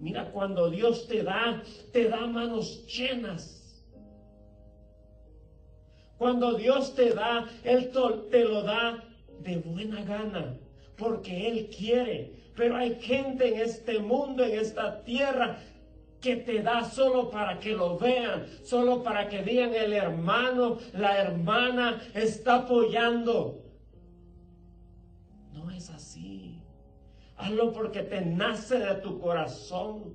Mira, cuando Dios te da, te da manos llenas. Cuando Dios te da, Él te lo da de buena gana, porque Él quiere. Pero hay gente en este mundo, en esta tierra, que te da solo para que lo vean, solo para que digan el hermano, la hermana está apoyando. No es así. Hazlo porque te nace de tu corazón.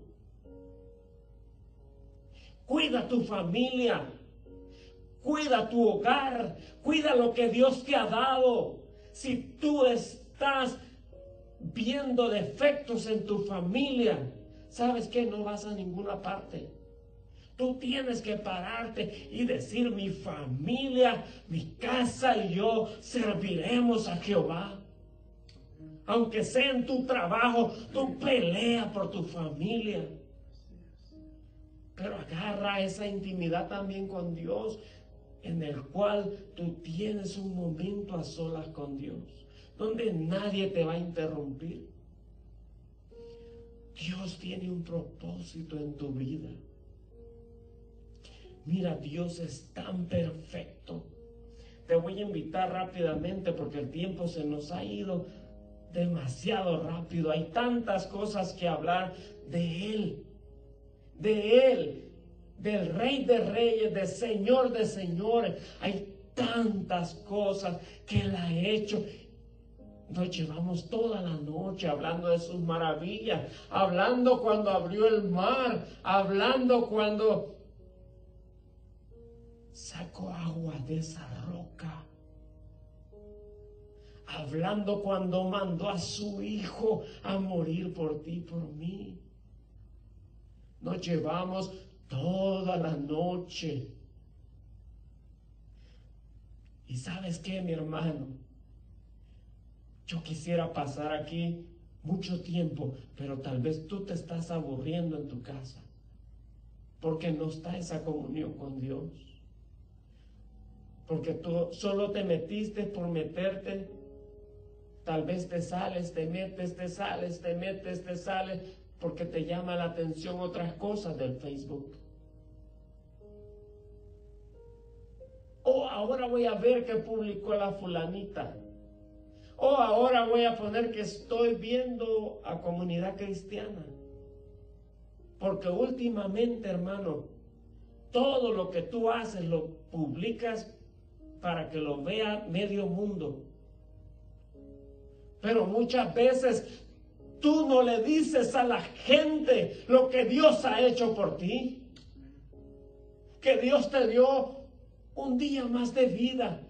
Cuida tu familia. Cuida tu hogar. Cuida lo que Dios te ha dado. Si tú estás viendo defectos en tu familia, ¿sabes que No vas a ninguna parte. Tú tienes que pararte y decir, mi familia, mi casa y yo serviremos a Jehová aunque sea en tu trabajo, tú pelea por tu familia. Pero agarra esa intimidad también con Dios, en el cual tú tienes un momento a solas con Dios, donde nadie te va a interrumpir. Dios tiene un propósito en tu vida. Mira, Dios es tan perfecto. Te voy a invitar rápidamente porque el tiempo se nos ha ido demasiado rápido. Hay tantas cosas que hablar de Él, de Él, del Rey de Reyes, del Señor de Señores. Hay tantas cosas que Él ha hecho. Nos llevamos toda la noche hablando de sus maravillas, hablando cuando abrió el mar, hablando cuando sacó agua de esa roca hablando cuando mandó a su hijo a morir por ti, por mí. Nos llevamos toda la noche. Y sabes qué, mi hermano, yo quisiera pasar aquí mucho tiempo, pero tal vez tú te estás aburriendo en tu casa, porque no está esa comunión con Dios. Porque tú solo te metiste por meterte Tal vez te sales, te metes, te sales, te metes, te sales, porque te llama la atención otras cosas del Facebook. Oh, ahora voy a ver qué publicó la fulanita. Oh, ahora voy a poner que estoy viendo a comunidad cristiana. Porque últimamente, hermano, todo lo que tú haces lo publicas para que lo vea medio mundo. Pero muchas veces tú no le dices a la gente lo que Dios ha hecho por ti. Que Dios te dio un día más de vida.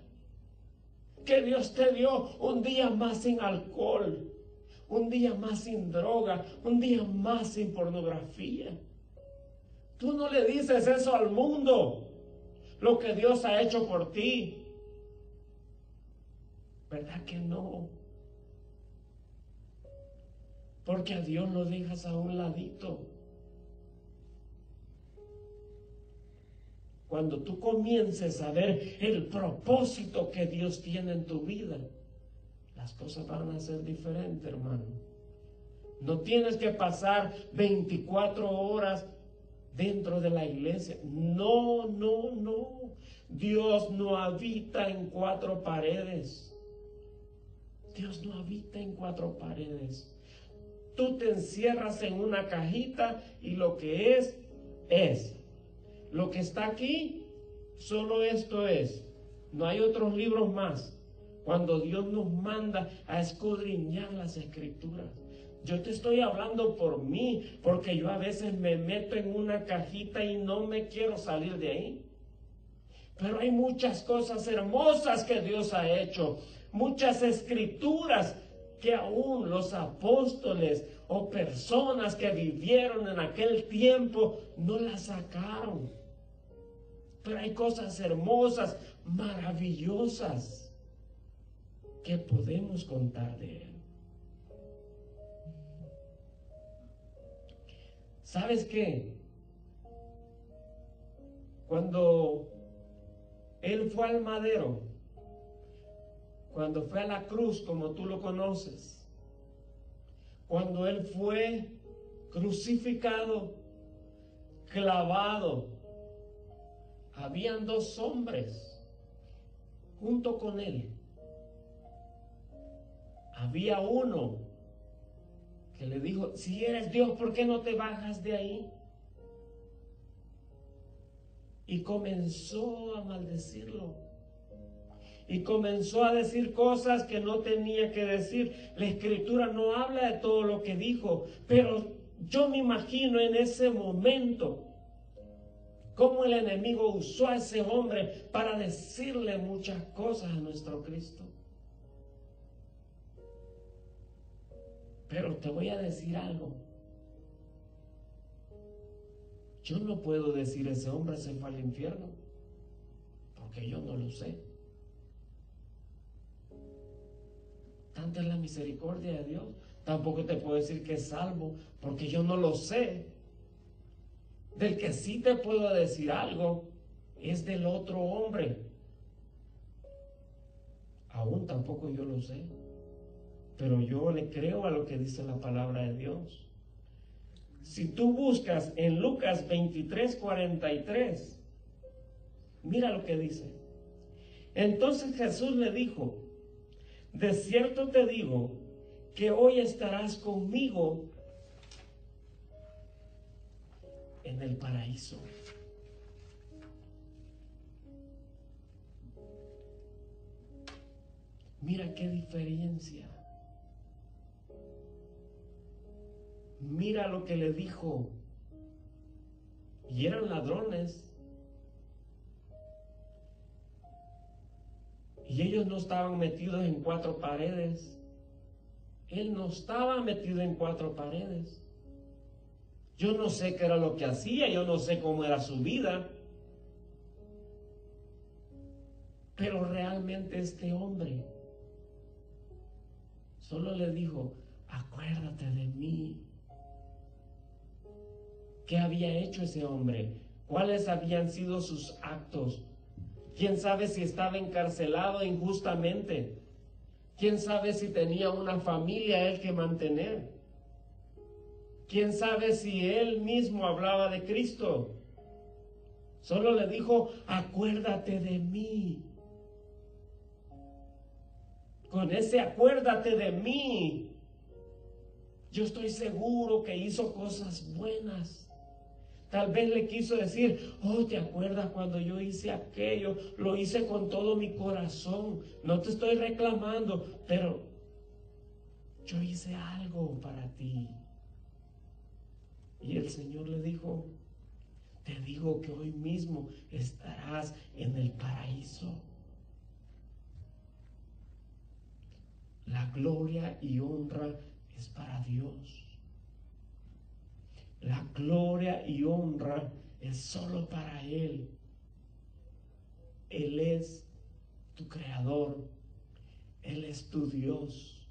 Que Dios te dio un día más sin alcohol. Un día más sin droga. Un día más sin pornografía. Tú no le dices eso al mundo. lo que Dios ha hecho por ti. ¿Verdad que no? Porque a Dios lo dejas a un ladito. Cuando tú comiences a ver el propósito que Dios tiene en tu vida, las cosas van a ser diferentes, hermano. No tienes que pasar 24 horas dentro de la iglesia. No, no, no. Dios no habita en cuatro paredes. Dios no habita en cuatro paredes. Tú te encierras en una cajita y lo que es, es. Lo que está aquí, solo esto es. No hay otros libros más. Cuando Dios nos manda a escudriñar las escrituras. Yo te estoy hablando por mí, porque yo a veces me meto en una cajita y no me quiero salir de ahí. Pero hay muchas cosas hermosas que Dios ha hecho, muchas escrituras que aún los apóstoles o personas que vivieron en aquel tiempo no las sacaron. Hay cosas hermosas, maravillosas, que podemos contar de Él. ¿Sabes qué? Cuando Él fue al madero, cuando fue a la cruz, como tú lo conoces, cuando Él fue crucificado, clavado, habían dos hombres junto con Él. Había uno que le dijo, si eres Dios, ¿por qué no te bajas de ahí? Y comenzó a maldecirlo. Y comenzó a decir cosas que no tenía que decir. La escritura no habla de todo lo que dijo, pero yo me imagino en ese momento cómo el enemigo usó a ese hombre para decirle muchas cosas a nuestro Cristo. Pero te voy a decir algo. Yo no puedo decir ese hombre se fue al infierno, porque yo no lo sé. Tanta es la misericordia de Dios. Tampoco te puedo decir que es salvo, porque yo no lo sé. Del que sí te puedo decir algo es del otro hombre. Aún tampoco yo lo sé pero yo le creo a lo que dice la palabra de Dios. Si tú buscas en Lucas 23, 43, mira lo que dice. Entonces Jesús le dijo, de cierto te digo que hoy estarás conmigo en el paraíso. Mira qué diferencia. mira lo que le dijo. Y eran ladrones. Y ellos no estaban metidos en cuatro paredes. Él no estaba metido en cuatro paredes. Yo no sé qué era lo que hacía, yo no sé cómo era su vida. Pero realmente este hombre solo le dijo, acuérdate de mí. ¿Qué había hecho ese hombre? ¿Cuáles habían sido sus actos? ¿Quién sabe si estaba encarcelado injustamente? ¿Quién sabe si tenía una familia él que mantener? ¿Quién sabe si él mismo hablaba de Cristo? Solo le dijo, acuérdate de mí. Con ese acuérdate de mí, yo estoy seguro que hizo cosas buenas. Tal vez le quiso decir, oh, ¿te acuerdas cuando yo hice aquello? Lo hice con todo mi corazón. No te estoy reclamando, pero yo hice algo para ti. Y el Señor le dijo, te digo que hoy mismo estarás en el paraíso. La gloria y honra es para Dios. La gloria y honra es solo para Él. Él es tu creador, Él es tu Dios.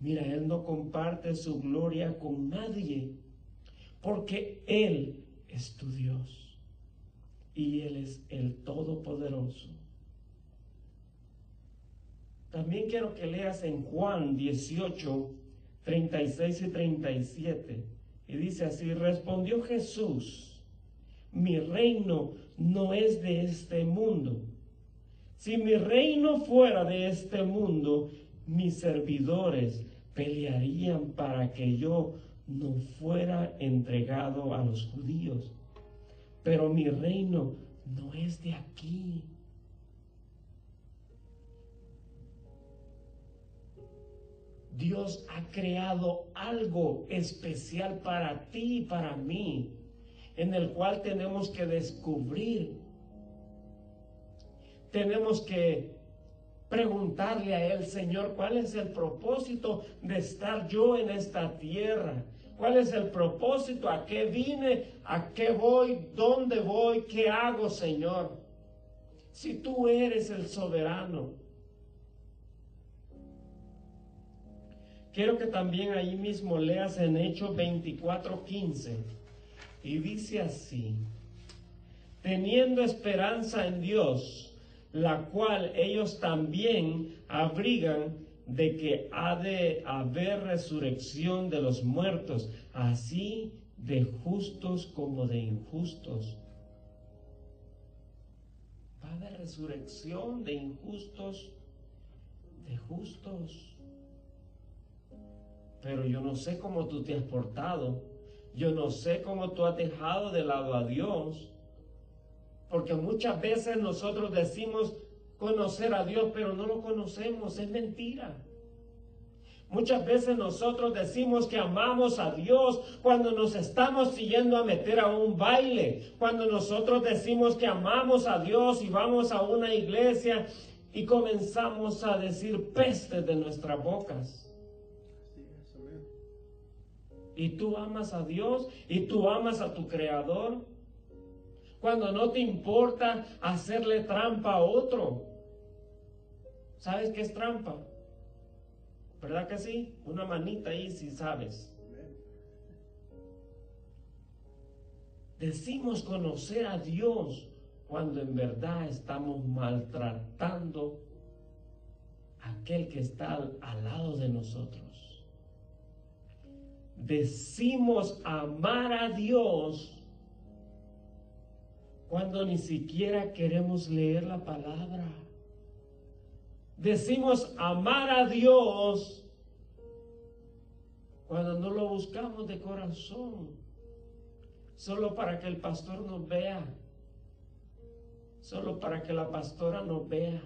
Mira, Él no comparte su gloria con nadie, porque Él es tu Dios y Él es el Todopoderoso. También quiero que leas en Juan 18, 36 y 37. Y dice así, respondió Jesús, mi reino no es de este mundo. Si mi reino fuera de este mundo, mis servidores pelearían para que yo no fuera entregado a los judíos. Pero mi reino no es de aquí. Dios ha creado algo especial para ti y para mí, en el cual tenemos que descubrir. Tenemos que preguntarle a Él, Señor, ¿cuál es el propósito de estar yo en esta tierra? ¿Cuál es el propósito? ¿A qué vine? ¿A qué voy? ¿Dónde voy? ¿Qué hago, Señor? Si tú eres el soberano, Quiero que también ahí mismo leas en Hechos 24:15. Y dice así, teniendo esperanza en Dios, la cual ellos también abrigan de que ha de haber resurrección de los muertos, así de justos como de injustos. Va a haber resurrección de injustos, de justos pero yo no sé cómo tú te has portado. Yo no sé cómo tú has dejado de lado a Dios. Porque muchas veces nosotros decimos conocer a Dios, pero no lo conocemos. Es mentira. Muchas veces nosotros decimos que amamos a Dios cuando nos estamos siguiendo a meter a un baile, cuando nosotros decimos que amamos a Dios y vamos a una iglesia y comenzamos a decir peste de nuestras bocas y tú amas a Dios y tú amas a tu creador. Cuando no te importa hacerle trampa a otro. ¿Sabes qué es trampa? ¿Verdad que sí? Una manita ahí si sabes. Decimos conocer a Dios cuando en verdad estamos maltratando a aquel que está al lado de nosotros decimos amar a Dios cuando ni siquiera queremos leer la palabra. Decimos amar a Dios cuando no lo buscamos de corazón, solo para que el pastor nos vea, solo para que la pastora nos vea,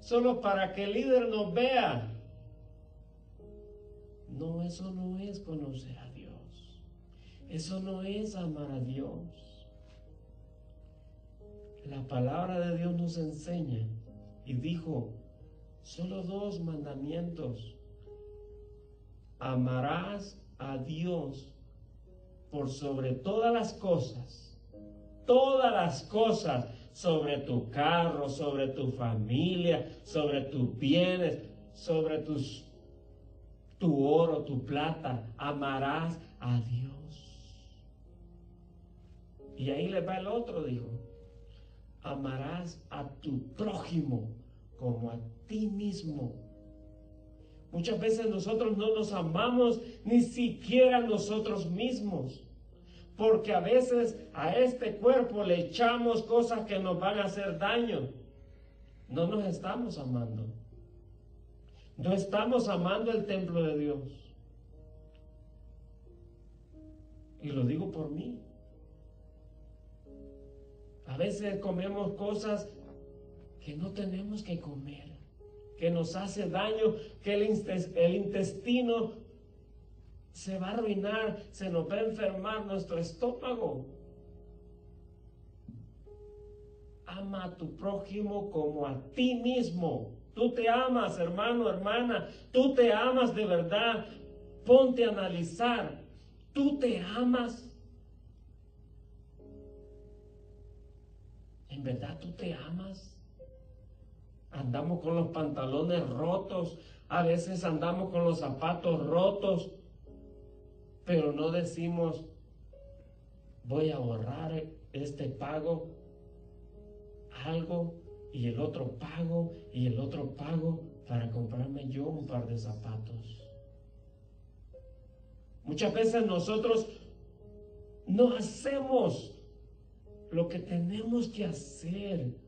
solo para que el líder nos vea. No, eso no es conocer a Dios. Eso no es amar a Dios. La palabra de Dios nos enseña y dijo, solo dos mandamientos. Amarás a Dios por sobre todas las cosas, todas las cosas, sobre tu carro, sobre tu familia, sobre tus bienes, sobre tus tu oro, tu plata, amarás a Dios. Y ahí le va el otro, dijo, amarás a tu prójimo como a ti mismo. Muchas veces nosotros no nos amamos ni siquiera nosotros mismos. Porque a veces a este cuerpo le echamos cosas que nos van a hacer daño. No nos estamos amando. No estamos amando el templo de Dios. Y lo digo por mí. A veces comemos cosas que no tenemos que comer, que nos hace daño, que el, intestino se va a arruinar, se nos va a enfermar nuestro estómago. Ama a tu prójimo como a ti mismo. Tú te amas, hermano, hermana. Tú te amas de verdad. Ponte a analizar. Tú te amas. ¿En verdad tú te amas? Andamos con los pantalones rotos, a veces andamos con los zapatos rotos, pero no decimos, voy a ahorrar este pago, algo, y el otro pago, y el otro pago, para comprarme yo un par de zapatos. Muchas veces nosotros no hacemos lo que tenemos que hacer.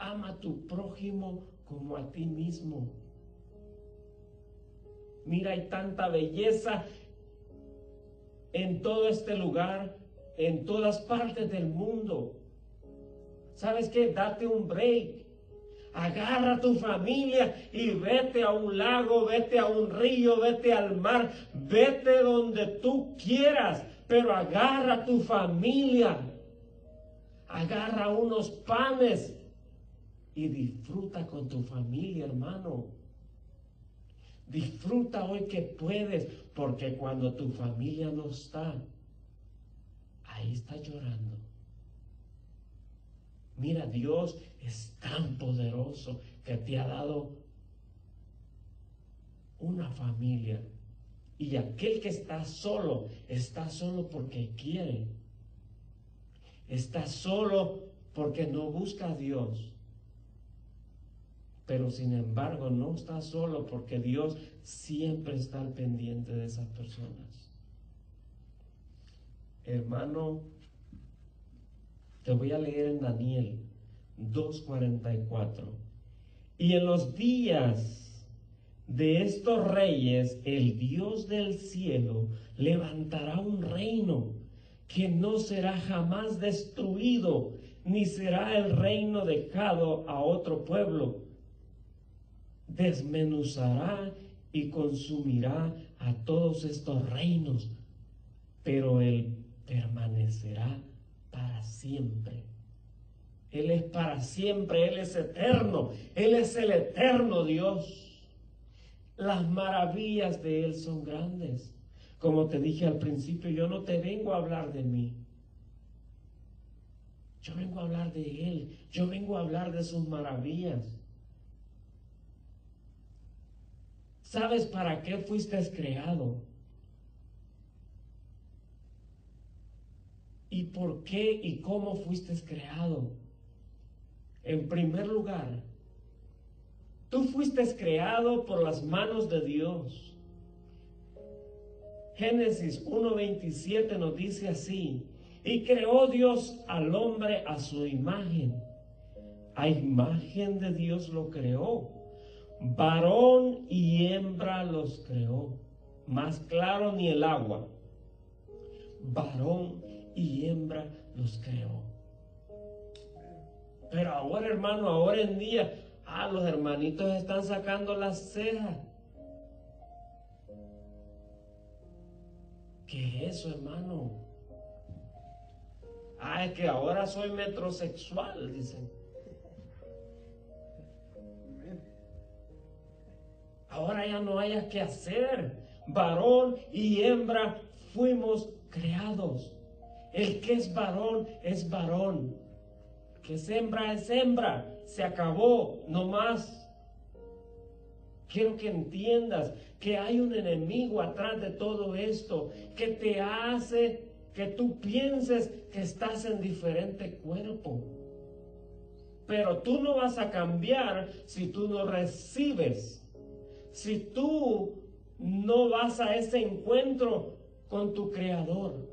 Ama a tu prójimo como a ti mismo. Mira, hay tanta belleza en todo este lugar, en todas partes del mundo. ¿Sabes qué? Date un break. Agarra a tu familia y vete a un lago, vete a un río, vete al mar, vete donde tú quieras, pero agarra a tu familia. Agarra unos panes y disfruta con tu familia, hermano. Disfruta hoy que puedes, porque cuando tu familia no está, ahí está llorando. Mira, Dios es tan poderoso que te ha dado una familia. Y aquel que está solo, está solo porque quiere. Está solo porque no busca a Dios. Pero sin embargo no está solo porque Dios siempre está al pendiente de esas personas. Hermano, te voy a leer en Daniel 2.44. Y en los días de estos reyes, el Dios del cielo levantará un reino que no será jamás destruido, ni será el reino dejado a otro pueblo. Desmenuzará y consumirá a todos estos reinos, pero él permanecerá para siempre. Él es para siempre, Él es eterno, Él es el eterno Dios. Las maravillas de Él son grandes. Como te dije al principio, yo no te vengo a hablar de mí. Yo vengo a hablar de Él, yo vengo a hablar de sus maravillas. ¿Sabes para qué fuiste creado? ¿Y por qué y cómo fuiste creado? En primer lugar, tú fuiste creado por las manos de Dios. Génesis 1.27 nos dice así, y creó Dios al hombre a su imagen. A imagen de Dios lo creó. Varón y hembra los creó. Más claro ni el agua. Varón y hembra los creó. Pero ahora, hermano, ahora en día, ah, los hermanitos están sacando las cejas. ¿Qué es eso, hermano? Ah, es que ahora soy metrosexual, dicen. Ahora ya no hayas que hacer. Varón y hembra fuimos creados. El que es varón es varón. Que es hembra es hembra. Se acabó, no más. Quiero que entiendas que hay un enemigo atrás de todo esto que te hace que tú pienses que estás en diferente cuerpo. Pero tú no vas a cambiar si tú no recibes. Si tú no vas a ese encuentro con tu creador.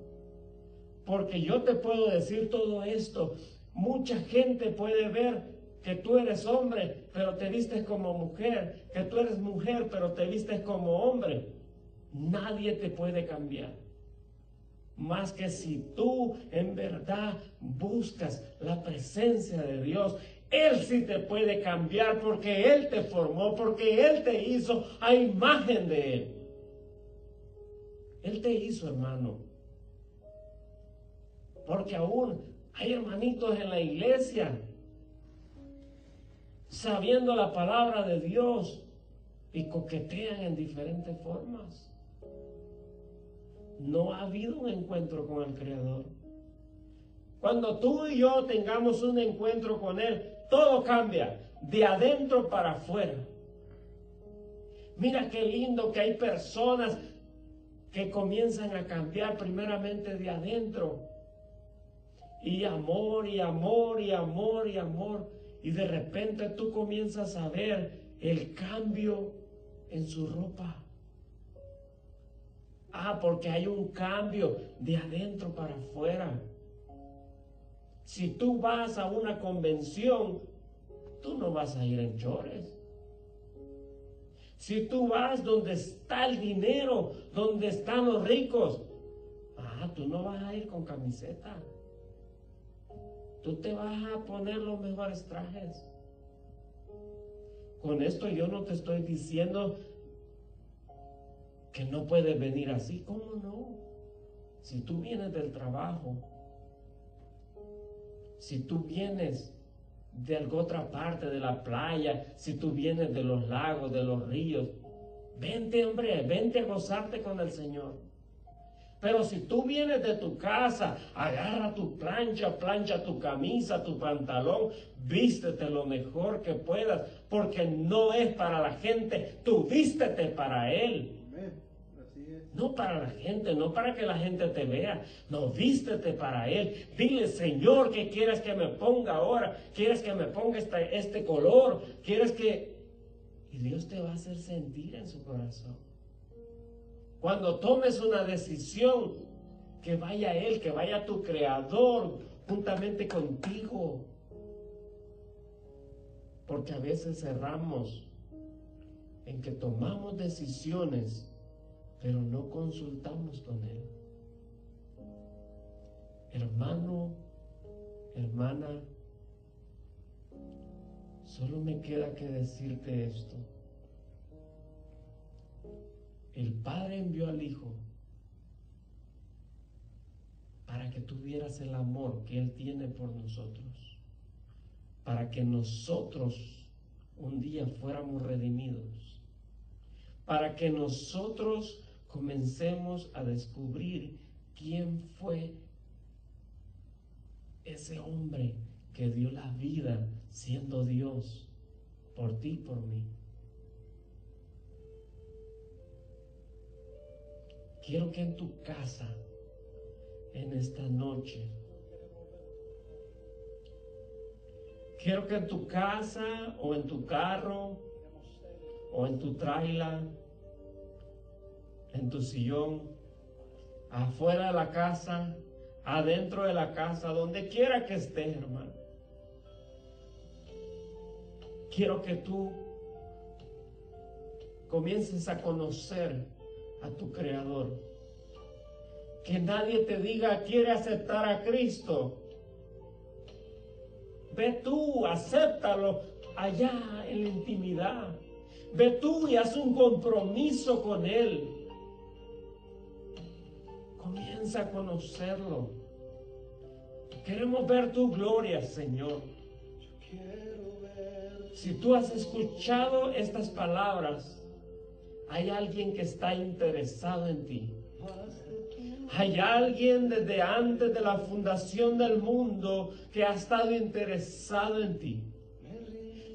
Porque yo te puedo decir todo esto. Mucha gente puede ver que tú eres hombre, pero te vistes como mujer, que tú eres mujer, pero te vistes como hombre. Nadie te puede cambiar. Más que si tú en verdad buscas la presencia de Dios, Él sí te puede cambiar porque Él te formó, porque Él te hizo a imagen de Él. Él te hizo, hermano. Porque aún hay hermanitos en la iglesia sabiendo la palabra de Dios y coquetean en diferentes formas. No ha habido un encuentro con el Creador. Cuando tú y yo tengamos un encuentro con Él, todo cambia, de adentro para afuera. Mira qué lindo que hay personas que comienzan a cambiar primeramente de adentro. Y amor y amor y amor y amor. Y de repente tú comienzas a ver el cambio en su ropa. Ah, porque hay un cambio de adentro para afuera. Si tú vas a una convención, tú no vas a ir en chores. Si tú vas donde está el dinero, donde están los ricos, ah, tú no vas a ir con camiseta. Tú te vas a poner los mejores trajes. Con esto yo no te estoy diciendo que no puedes venir así. ¿Cómo no? Si tú vienes del trabajo, si tú vienes de alguna otra parte de la playa, si tú vienes de los lagos, de los ríos, vente hombre, vente a gozarte con el Señor. Pero si tú vienes de tu casa, agarra tu plancha, plancha tu camisa, tu pantalón, vístete lo mejor que puedas, porque no es para la gente, tú vístete para Él. No para la gente, no para que la gente te vea. No, vístete para Él. Dile, Señor, ¿qué quieres que me ponga ahora? ¿Quieres que me ponga este, color? ¿Quieres que...? Y Dios te va a hacer sentir en su corazón. Cuando tomes una decisión, que vaya Él, que vaya tu Creador juntamente contigo. Porque a veces cerramos en que tomamos decisiones pero no consultamos con Él. Hermano, hermana, solo me queda que decirte esto. El Padre envió al Hijo para que tuvieras el amor que Él tiene por nosotros, para que nosotros un día fuéramos redimidos, para que nosotros comencemos a descubrir quién fue ese hombre que dio la vida siendo Dios por ti y por mí. Quiero que en tu casa, en esta noche, quiero que en tu casa o en tu carro o en tu traila en tu sillón, afuera de la casa, adentro de la casa, donde quiera que estés, hermano. Quiero que tú comiences a conocer a tu Creador. Que nadie te diga, quiere aceptar a Cristo. Ve tú, acéptalo allá en la intimidad. Ve tú y haz un compromiso con Él. Comienza a conocerlo. Queremos ver tu gloria, Señor. Si tú has escuchado estas palabras, hay alguien que está interesado en ti. Hay alguien desde antes de la fundación del mundo que ha estado interesado en ti.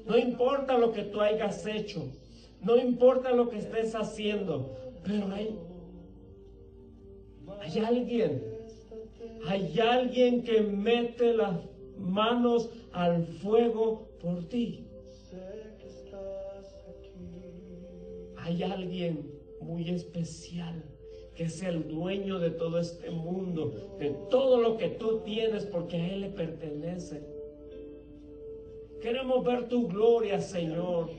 No importa lo que tú hayas hecho, no importa lo que estés haciendo, pero hay hay alguien, hay alguien que mete las manos al fuego por ti. Hay alguien muy especial que es el dueño de todo este mundo, de todo lo que tú tienes, porque a Él le pertenece. Queremos ver tu gloria, Señor,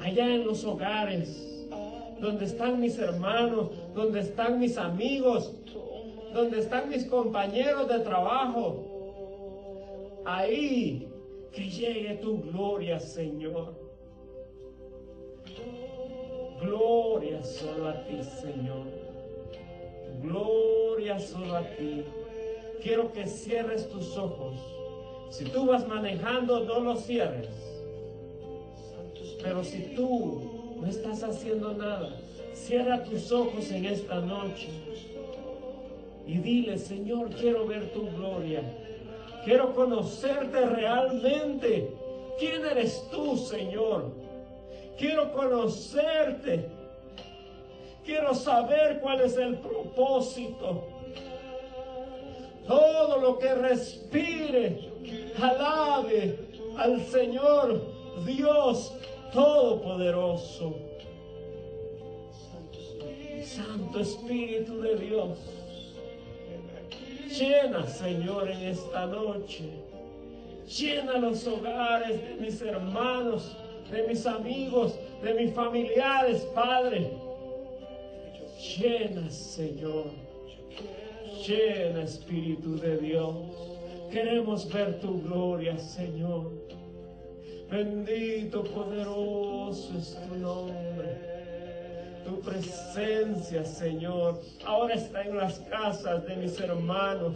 allá en los hogares donde están mis hermanos, donde están mis amigos, donde están mis compañeros de trabajo. Ahí que llegue tu gloria, Señor. Gloria solo a ti, Señor. Gloria solo a ti. Quiero que cierres tus ojos. Si tú vas manejando, no los cierres. Pero si tú no estás haciendo nada. Cierra tus ojos en esta noche y dile, Señor, quiero ver tu gloria. Quiero conocerte realmente. ¿Quién eres tú, Señor? Quiero conocerte. Quiero saber cuál es el propósito. Todo lo que respire, alabe al Señor Dios Todopoderoso. Espíritu de Dios. Llena, Señor, en esta noche. Llena los hogares de mis hermanos, de mis amigos, de mis familiares, Padre. Llena, Señor. Llena, Espíritu de Dios. Queremos ver tu gloria, Señor. Bendito, poderoso es tu nombre tu presencia, Señor. Ahora está en las casas de mis hermanos.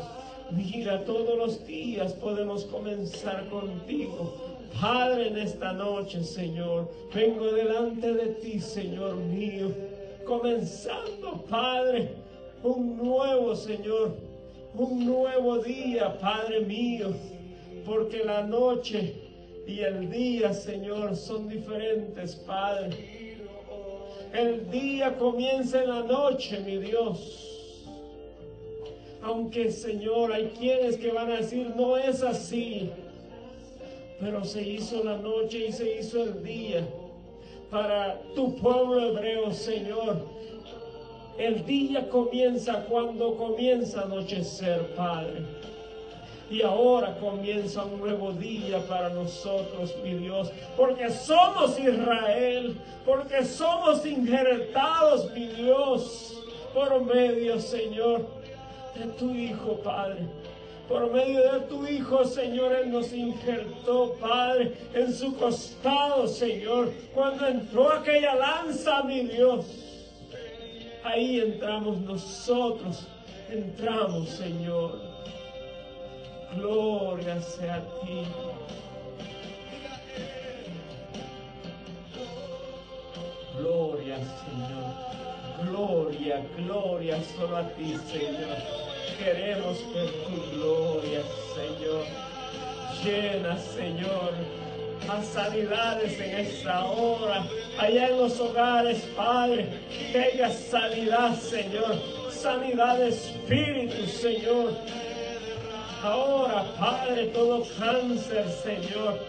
Mira, todos los días podemos comenzar contigo. Padre, en esta noche, Señor, vengo delante de ti, Señor mío, comenzando, Padre, un nuevo, Señor, un nuevo día, Padre mío, porque la noche y el día, Señor, son diferentes, Padre. El día comienza en la noche, mi Dios. Aunque, Señor, hay quienes que van a decir, no es así. Pero se hizo la noche y se hizo el día para tu pueblo hebreo, Señor. El día comienza cuando comienza a anochecer, Padre. Y ahora comienza un nuevo día para nosotros, mi Dios, porque somos Israel, porque somos injertados, mi Dios, por medio, Señor, de tu Hijo, Padre. Por medio de tu Hijo, Señor, Él nos injertó, Padre, en su costado, Señor. Cuando entró aquella lanza, mi Dios, ahí entramos nosotros, entramos, Señor. Gloria sea a ti. Gloria, Señor. Gloria, gloria solo a ti, Señor. Queremos ver tu gloria, Señor. Llena, Señor, a sanidades en esta hora. Allá en los hogares, Padre, tenga sanidad, Señor. Sanidad de espíritu, Señor Ahora, Padre, todo cáncer, Señor.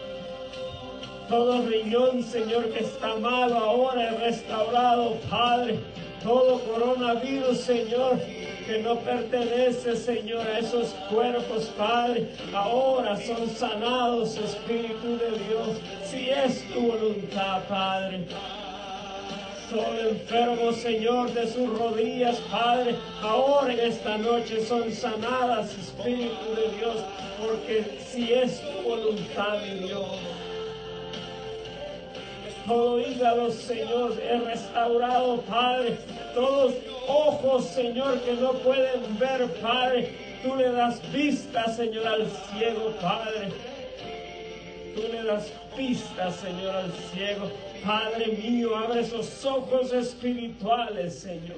Todo riñón, Señor, que está malo, ahora es restaurado, Padre. Todo coronavirus, Señor, que no pertenece, Señor, a esos cuerpos, Padre, ahora son sanados, Espíritu de Dios, si es tu voluntad, Padre todo enfermo, Señor, de sus rodillas, Padre, ahora en esta noche son sanadas, Espíritu de Dios, porque si es tu voluntad, mi Dios. Todo hígado, Señor, es restaurado, Padre. Todos ojos, Señor, que no pueden ver, Padre. Tú le das vista, Señor, al ciego, Padre. Tú le das vista, Señor, al ciego. Padre mío, abre esos ojos espirituales, Señor.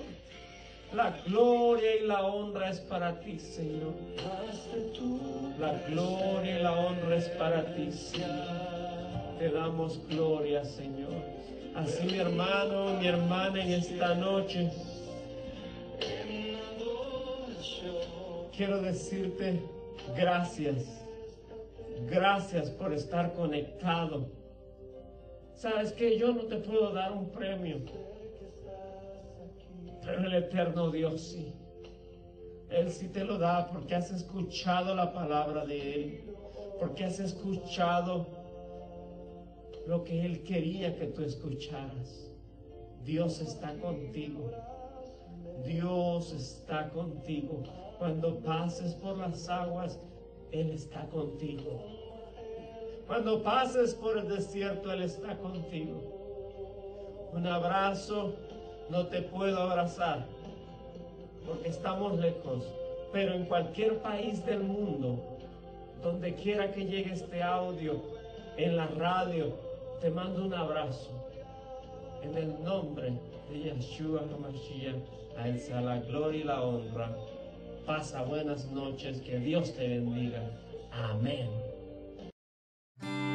La gloria y la honra es para ti, Señor. La gloria y la honra es para ti, Señor. Te damos gloria, Señor. Así mi hermano, mi hermana en esta noche. Quiero decirte gracias. Gracias por estar conectado Sabes que yo no te puedo dar un premio, pero el eterno Dios sí. Él sí te lo da porque has escuchado la palabra de Él, porque has escuchado lo que Él quería que tú escucharas. Dios está contigo. Dios está contigo. Cuando pases por las aguas, Él está contigo. Cuando pases por el desierto, Él está contigo. Un abrazo, no te puedo abrazar porque estamos lejos, pero en cualquier país del mundo, donde quiera que llegue este audio, en la radio, te mando un abrazo. En el nombre de Yeshua HaMashiach, a Él la gloria y la honra Pasa buenas noches, que Dios te bendiga. Amén. Thank you.